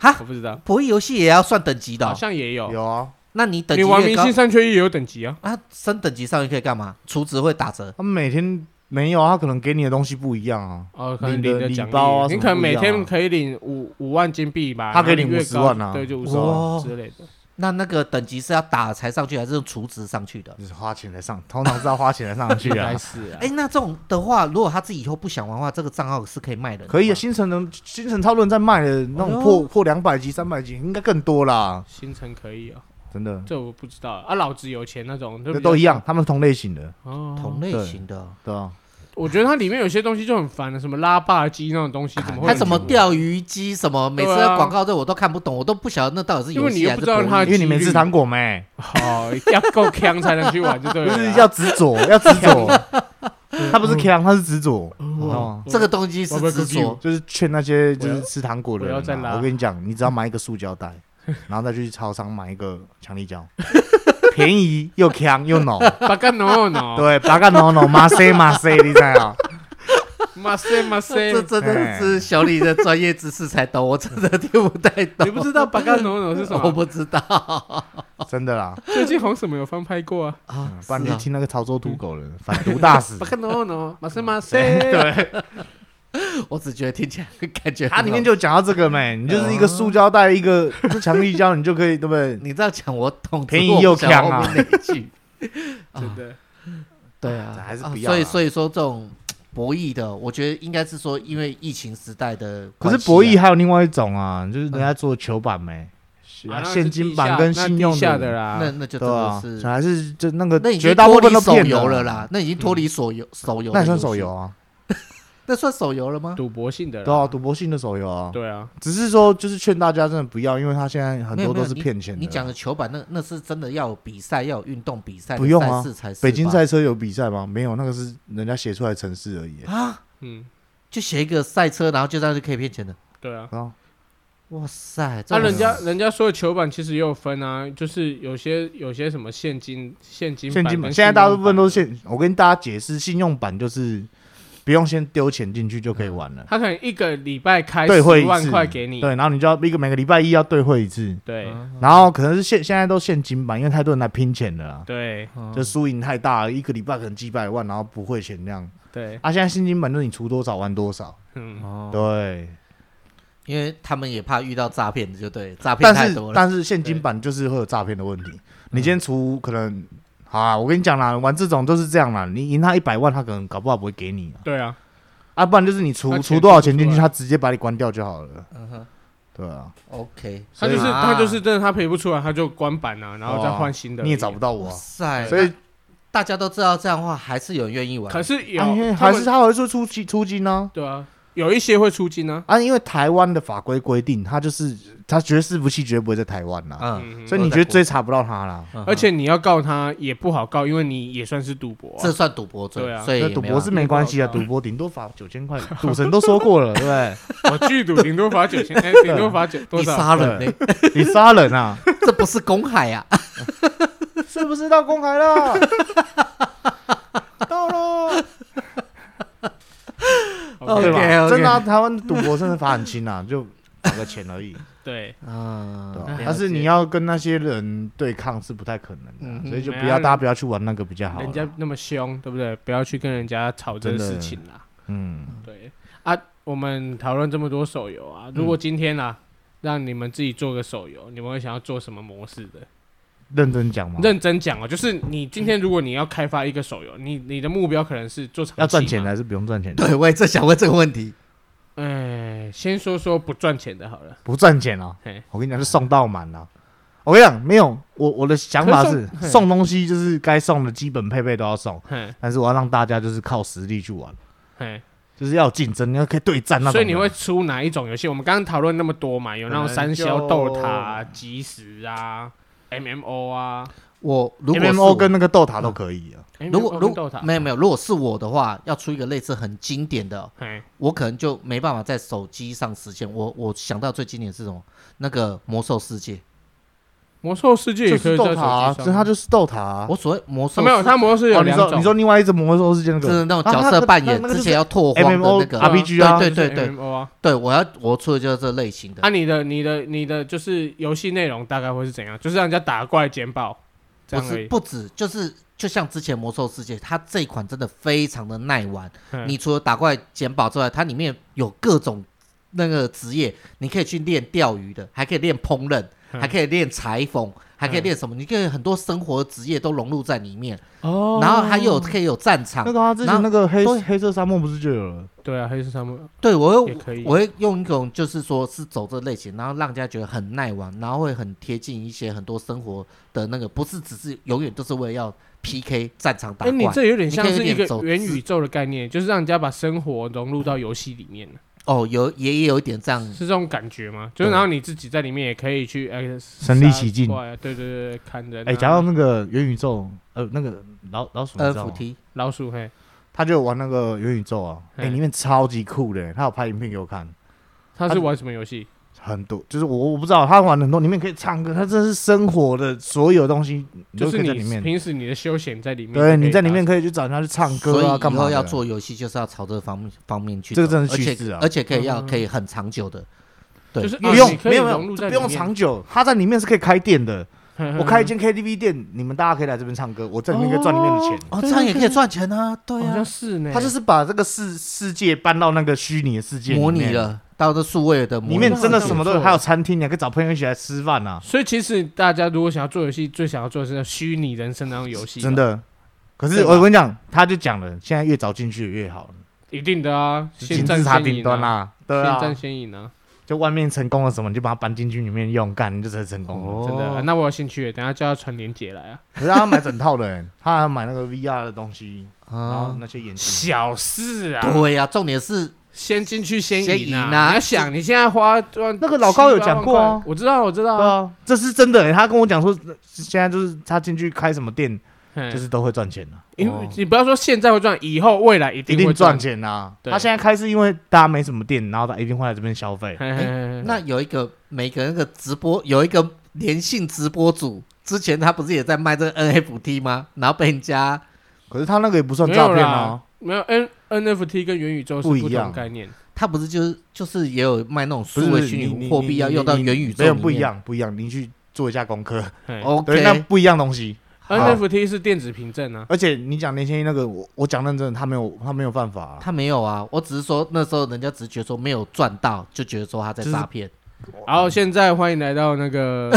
哈，我不知道。博弈游戏也要算等级的，好像也有。有啊。那你等级你玩明星三缺一也有等级啊？啊，升等级上去可以干嘛？储值会打折。他们每天。没有，他可能给你的东西不一样啊。哦，可能领的礼包啊，你可能每天可以领五五万金币吧。他给你五十万啊，对，就五十万之类的。那那个等级是要打才上去，还是用储值上去的？就是花钱来上，通常是要花钱来上去啊。是啊。哎，那这种的话，如果他自己以后不想玩的话，这个账号是可以卖的。可以啊，星辰能，星辰超多人在卖的，那种破破两百级、三百级，应该更多啦。星辰可以啊，真的。这我不知道啊，老子有钱那种，都一样，他们同类型的。哦，同类型的，对啊。我觉得它里面有些东西就很烦了，什么拉霸机那种东西，怎么会？还什么钓鱼机什么？每次广告这我都看不懂，我都不晓得那到底是游戏还是博弈。因为你没吃糖果没？哦，要够强才能去玩，就对了。就是要执着，要执着。他不是强，他是执着。哦，这个东西是执着，就是劝那些就是吃糖果的人。我跟你讲，你只要买一个塑胶袋，然后再去超商买一个强力胶。便宜又强又浓，八嘎浓浓，对，八嘎浓浓，马塞马塞，你知道？马塞马塞，这真的是小李的专业知识才懂，我真的听不太懂。你不知道巴卡诺诺是什么？我不知道，真的啦。最近红什么有翻拍过啊？啊，不然你听那个潮州土狗人反毒大使。巴卡诺诺，马塞马塞。对，我只觉得听起来感觉它里面就讲到这个没，你就是一个塑胶袋，一个强力胶，你就可以对不对？你这样讲我懂，便宜又强 啊。真的，对啊，还是不要。所以所以说这种。博弈的，我觉得应该是说，因为疫情时代的、啊。可是博弈还有另外一种啊，就是人家做球板没，啊，现金版跟信用的啦，那那就真的是，还是就那个，那已经脱离手游了啦，那已经脱离手游手游，那算手游啊。那算手游了吗？赌博性的，对啊，赌博性的手游啊。对啊，只是说就是劝大家真的不要，因为他现在很多都是骗钱的。你讲的球板，那那是真的要有比赛，要有运动比赛，不用啊。才。北京赛车有比赛吗？没有，那个是人家写出来的程式而已啊。嗯，就写一个赛车，然后就这样就可以骗钱的。对啊。哇塞，那人家人家说的球板其实也有分啊，就是有些有些什么现金现金现金版，现在大部分都是现。我跟大家解释，信用版就是。不用先丢钱进去就可以玩了。他可能一个礼拜开十万块给你，对，然后你就要一个每个礼拜一要兑汇一次，对。然后可能是现现在都现金版，因为太多人来拼钱了，对，就输赢太大了，一个礼拜可能几百万，然后不汇钱那样，对。啊，现在现金版就是你出多少玩多少，嗯，对。因为他们也怕遇到诈骗的，就对，诈骗太多了。但是现金版就是会有诈骗的问题，你今天出可能。好啊，我跟你讲啦，玩这种都是这样啦。你赢他一百万，他可能搞不好不会给你。对啊，啊，不然就是你出出多少钱进去，他直接把你关掉就好了。嗯哼，对啊。OK，他就是他就是真的，他赔不出来，他就关板啊，然后再换新的。你也找不到我。塞，所以大家都知道这样的话，还是有人愿意玩。可是有，还是他会说出金出金呢？对啊。有一些会出金呢，啊，因为台湾的法规规定，他就是他绝对伺服器绝对不会在台湾啦，嗯，所以你觉得追查不到他啦，而且你要告他也不好告，因为你也算是赌博，这算赌博罪，对啊，所以赌博是没关系啊，赌博顶多罚九千块，赌神都说过了，对不对？我拒赌顶多罚九千，哎，顶多罚九多少？你杀人呢？你杀人啊？这不是公海啊？是不是到公海了？到了。对吧？真的，台湾赌博真的罚很轻啊，就罚个钱而已。对，嗯，但是你要跟那些人对抗是不太可能的，所以就不要大家不要去玩那个比较好。人家那么凶，对不对？不要去跟人家吵这个事情啦。嗯，对啊，我们讨论这么多手游啊，如果今天啊，让你们自己做个手游，你们会想要做什么模式的？认真讲吗？认真讲哦，就是你今天如果你要开发一个手游，你你的目标可能是做长期，要赚钱还是不用赚钱？对，我也正想问这个问题。哎，先说说不赚钱的好了。不赚钱哦，我跟你讲是送到满了。我跟你讲没有，我我的想法是送东西就是该送的基本配备都要送，但是我要让大家就是靠实力去玩，就是要竞争，你要可以对战那种。所以你会出哪一种游戏？我们刚刚讨论那么多嘛，有那种三消斗塔、即时啊。M M O 啊，我如果 M M O 跟那个斗塔都可以啊。如果如果没有没有，如果是我的话，要出一个类似很经典的，我可能就没办法在手机上实现。我我想到最经典是什么？那个魔兽世界。魔兽世界也可以斗塔，这它就是斗塔。我所谓魔兽没有，它魔兽有两种。你说另外一只魔兽世界那个，是那种角色扮演，之前要拓荒的那个 R P G 啊，对对对对，我要我出的就是这类型的。那，你的你的你的就是游戏内容大概会是怎样？就是让人家打怪捡宝，不是不止，就是就像之前魔兽世界，它这一款真的非常的耐玩。你除了打怪捡宝之外，它里面有各种那个职业，你可以去练钓鱼的，还可以练烹饪，还可以练裁缝。还可以练什么？你可以很多生活职业都融入在里面哦。然后还有可以有战场。那个啊，之前那个黑黑色沙漠不是就有了？对啊，黑色沙漠。对，我会我会用一种就是说是走这类型，然后让人家觉得很耐玩，然后会很贴近一些很多生活的那个，不是只是永远都是为了要 PK 战场打怪。哎，你这有点像是一个元宇宙的概念，就是让人家把生活融入到游戏里面。哦，有也有一点这样，是这种感觉吗？就是然后你自己在里面也可以去哎，身临其境，对对对，看着。哎，讲到那个元宇宙，呃，那个老老鼠，呃，扶梯老鼠嘿，他就玩那个元宇宙啊，哎，里面超级酷的，他有拍影片给我看。他是玩什么游戏？很多，就是我我不知道他玩很多，里面可以唱歌，他这是生活的所有东西，就是你里面平时你的休闲在里面，对，你在里面可以去找人家去唱歌啊，干嘛？以后要做游戏就是要朝这个方面方面去，这个真的趋势啊，而且可以要可以很长久的，对，就是不用没有没有不用长久，他在里面是可以开店的。我开一间 KTV 店，你们大家可以来这边唱歌，我在里面可以赚里面的钱。哦，这样也可以赚钱啊！对啊，是呢。他就是把这个世世界搬到那个虚拟的世界模拟了，到这数位的里面，真的什么都有，还有餐厅，你还可以找朋友一起来吃饭啊。所以其实大家如果想要做游戏，最想要做的是虚拟人生那种游戏。真的，可是我跟你讲，他就讲了，现在越早进去越好。一定的啊，先占他顶端啊，对啊，先占先赢啊。就外面成功了什么，你就把它搬进去里面用，干你就才成功了。哦、真的，那我有兴趣，等下叫他传连结来啊。可是他要买整套的，他还要买那个 VR 的东西，然后那些眼镜。小事啊。对呀、啊，重点是先进去先赢啊！你要想，你现在花那个老高有讲过啊，我知道，我知道啊，啊这是真的。他跟我讲说，现在就是他进去开什么店。就是都会赚钱的，因为你不要说现在会赚，以后未来一定会赚钱呐。他现在开是因为大家没什么店，然后他一定会来这边消费。那有一个每个人的直播，有一个连线直播主，之前他不是也在卖这个 NFT 吗？然后被人家，可是他那个也不算诈骗啊，没有 N NFT 跟元宇宙是不一样概念。它不是就是就是也有卖那种数位虚拟货币要用到元宇宙，没有不一样不一样，您去做一下功课。OK，那不一样东西。NFT 是电子凭证啊，而且你讲年轻那个，我我讲认真的，他没有他没有办法、啊，他没有啊，我只是说那时候人家只是觉得说没有赚到，就觉得说他在诈骗。然后现在欢迎来到那个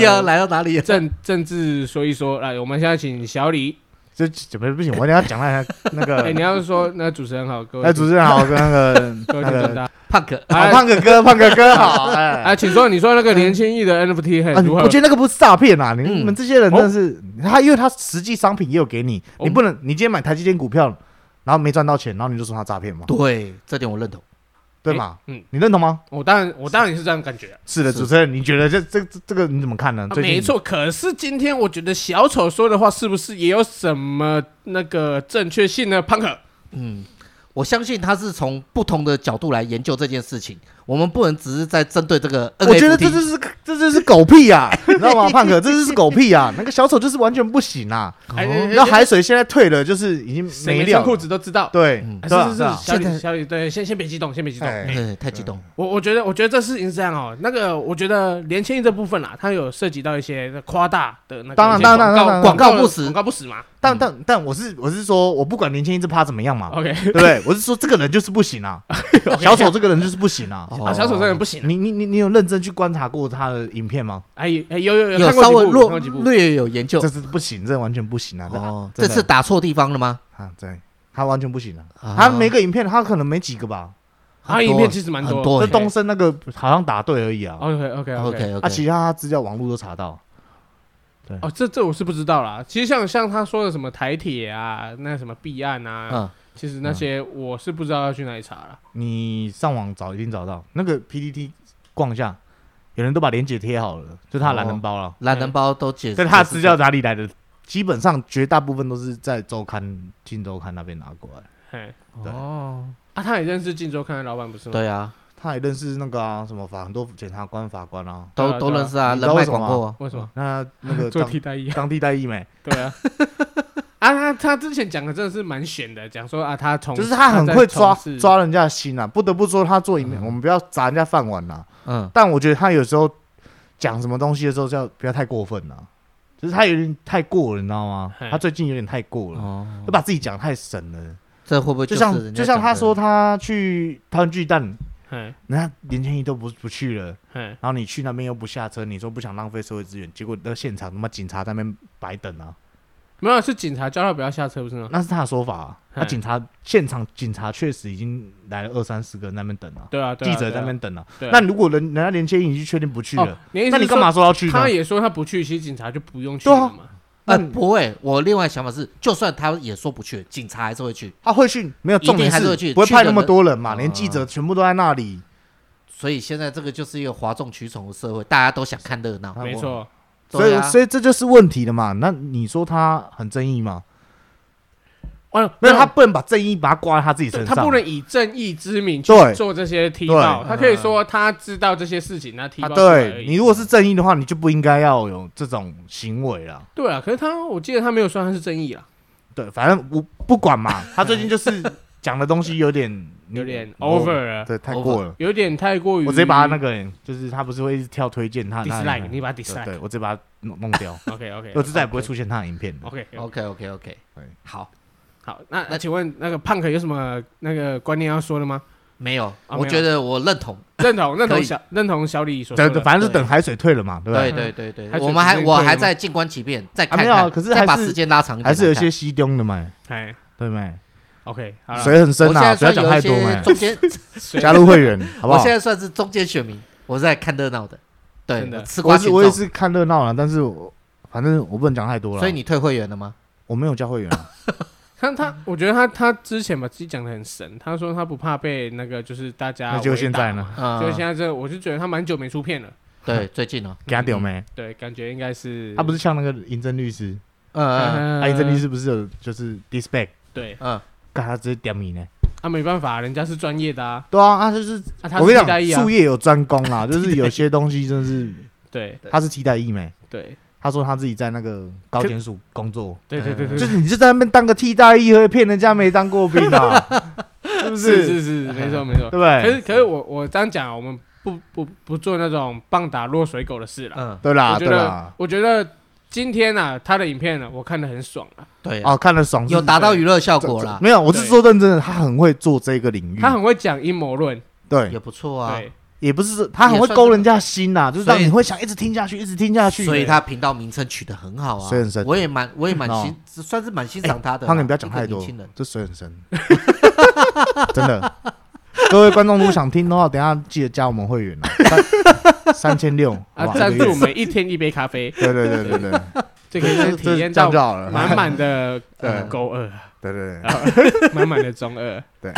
要、呃、来到哪里？政政治说一说，来，我们现在请小李。这怎么不行？我等下讲那那个，哎，你要是说那个主持人好，各位，哎，主持人好，跟那个 那个胖哥，好，胖哥哥，胖哥哥好，哎，请说，你说那个连千亿的 NFT 如何？我觉得那个不是诈骗啊，你们这些人真的是，他因为他实际商品也有给你，你不能，你今天买台积电股票，然后没赚到钱，然后你就说他诈骗吗？对，这点我认同。对嘛？嗯，你认同吗？我当然，我当然也是这样感觉。是的，主持人，你觉得这这这个你怎么看呢？没错，可是今天我觉得小丑说的话是不是也有什么那个正确性呢？潘可，嗯。我相信他是从不同的角度来研究这件事情。我们不能只是在针对这个。我觉得这就是这就是狗屁呀，你知道吗，胖哥？这就是狗屁呀！那个小丑就是完全不行啊。然后海水现在退了，就是已经没料。裤子都知道。对，是是是。小李，小李，对，先先别激动，先别激动。对，太激动。我我觉得，我觉得这事情是这样哦。那个，我觉得连千亿这部分啦，它有涉及到一些夸大的那个。当然，当然，当然，广告不实，广告不实嘛。但但但我是我是说，我不管年轻一这趴怎么样嘛，OK，对不对？我是说这个人就是不行啊，小丑这个人就是不行啊，啊，小丑这个人不行。你你你你有认真去观察过他的影片吗？哎有有有有稍微略略有研究，这是不行，这完全不行啊！哦，这次打错地方了吗？啊，对，他完全不行啊！他每个影片他可能没几个吧，他影片其实蛮多，这东升那个好像打对而已啊。OK OK OK，OK，啊，其他资料网络都查到。对哦，这这我是不知道啦。其实像像他说的什么台铁啊，那什么弊案啊，嗯、其实那些我是不知道要去哪里查了。你上网找一定找到。那个 PPT 逛一下，有人都把链接贴好了，就他懒人包了，懒、哦、人包都解释。但他资料哪里来的？基本上绝大部分都是在周刊《镜周刊》那边拿过来。嘿，对哦，啊，他也认识《镜周刊》的老板不是吗？对啊。他也认识那个啊，什么法很多检察官、法官啊，都都认识啊。人脉广阔，为什么？那那个做替代役，当替代役没？对啊。啊，他他之前讲的真的是蛮悬的，讲说啊，他从就是他很会抓抓人家的心啊。不得不说，他做影片，我们不要砸人家饭碗呐。嗯。但我觉得他有时候讲什么东西的时候，就要不要太过分了。就是他有点太过了，你知道吗？他最近有点太过了，就把自己讲太神了。这会不会就像就像他说他去台湾巨蛋？人家连千亿都不不去了，然后你去那边又不下车，你说不想浪费社会资源，结果那个现场他妈警察在那边白等啊！没有，是警察叫他不要下车，不是吗？那是他的说法啊。那警察现场警察确实已经来了二三十个人在那边等了。对啊，记者在那边等了。那如果人人家连千亿已经确定不去了，那你干嘛说要去？他也说他不去，其实警察就不用去了嘛。呃，不会。我另外想法是，就算他也说不去，警察还是会去。他会去，没有重点还是会去，不会派那么多人嘛？连记者全部都在那里。所以现在这个就是一个哗众取宠的社会，大家都想看热闹。没错，所以所以这就是问题了嘛？那你说他很正义吗？哦，没有，他不能把正义把它挂在他自己身上，他不能以正义之名去做这些踢爆。他可以说他知道这些事情，他踢爆。对，你如果是正义的话，你就不应该要有这种行为了。对啊，可是他，我记得他没有说他是正义啊。对，反正我不管嘛，他最近就是讲的东西有点有点 over 了，对，太过了，有点太过于。我直接把他那个，就是他不是会一直跳推荐他 dislike，你把 dislike，对我直接把他弄弄掉。OK OK，我就再也不会出现他的影片。OK OK OK OK，好。好，那那请问那个 Punk 有什么那个观念要说的吗？没有，我觉得我认同，认同，认同小认同小李所说的，反正是等海水退了嘛，对不对？对对对对，我们还我还在静观其变，再看看，可是再把时间拉长还是有些西东的嘛，哎，对没？OK，水很深啊，不要讲太多嘛。中间 加入会员，好不好？我现在算是中间选民，我是在看热闹的，对的，吃瓜我是我也是看热闹了，但是我反正我不能讲太多了。所以你退会员了吗？我没有加会员啊。他他，我觉得他他之前把自己讲的很神，他说他不怕被那个，就是大家。那就现在呢？就现在这，我就觉得他蛮久没出片了。对，最近哦，给他屌没？对，感觉应该是。他不是像那个银针律师？嗯嗯，银针律师不是有就是 disback？对，嗯，干他直接点名呢？他没办法，人家是专业的啊。对啊，他就是我跟你讲，术业有专攻啊，就是有些东西真是。对，他是替代役没？对。他说他自己在那个高检署工作，对对对对，就是你就在那边当个替代役，会骗人家没当过兵啊？是不是？是是是，没错没错，对不对？可是可是我我这样讲，我们不不不做那种棒打落水狗的事了。嗯，对啦对啦。我觉得今天呢，他的影片呢，我看得很爽啊。对，哦，看得爽，有达到娱乐效果啦。没有，我是说认真的，他很会做这个领域，他很会讲阴谋论，对，也不错啊。也不是，他很会勾人家心呐，就是让你会想一直听下去，一直听下去。所以他频道名称取得很好啊，水很深。我也蛮，我也蛮欣，算是蛮欣赏他的。他你不要讲太多，这水很深，真的。各位观众如果想听的话，等下记得加我们会员啊，三千六啊，赞助我们一天一杯咖啡。对对对对对，这可以体验到满满的勾二。对对对，满满的中二。对，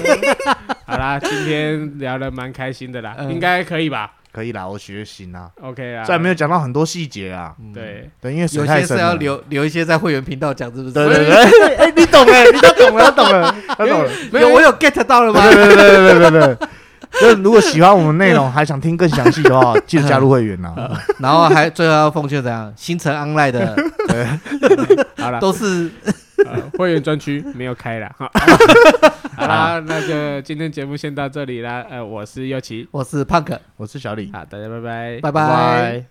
好啦，今天聊的蛮开心的啦，应该可以吧？可以啦，我学习啦。OK 啊，虽然没有讲到很多细节啊。对对，因为有些是要留留一些在会员频道讲，是不是？对对对，哎，你懂哎，你都懂了，懂了，懂了。没有，我有 get 到了吗？对对对对对对。就如果喜欢我们内容，还想听更详细的话，记得加入会员呐。然后还最后要奉劝怎样？新城 online 的，好了，都是。会员专区没有开了，好，好啦，那就今天节目先到这里啦。呃，我是尤奇，我是胖哥，我是小李，好，大家拜拜，拜拜。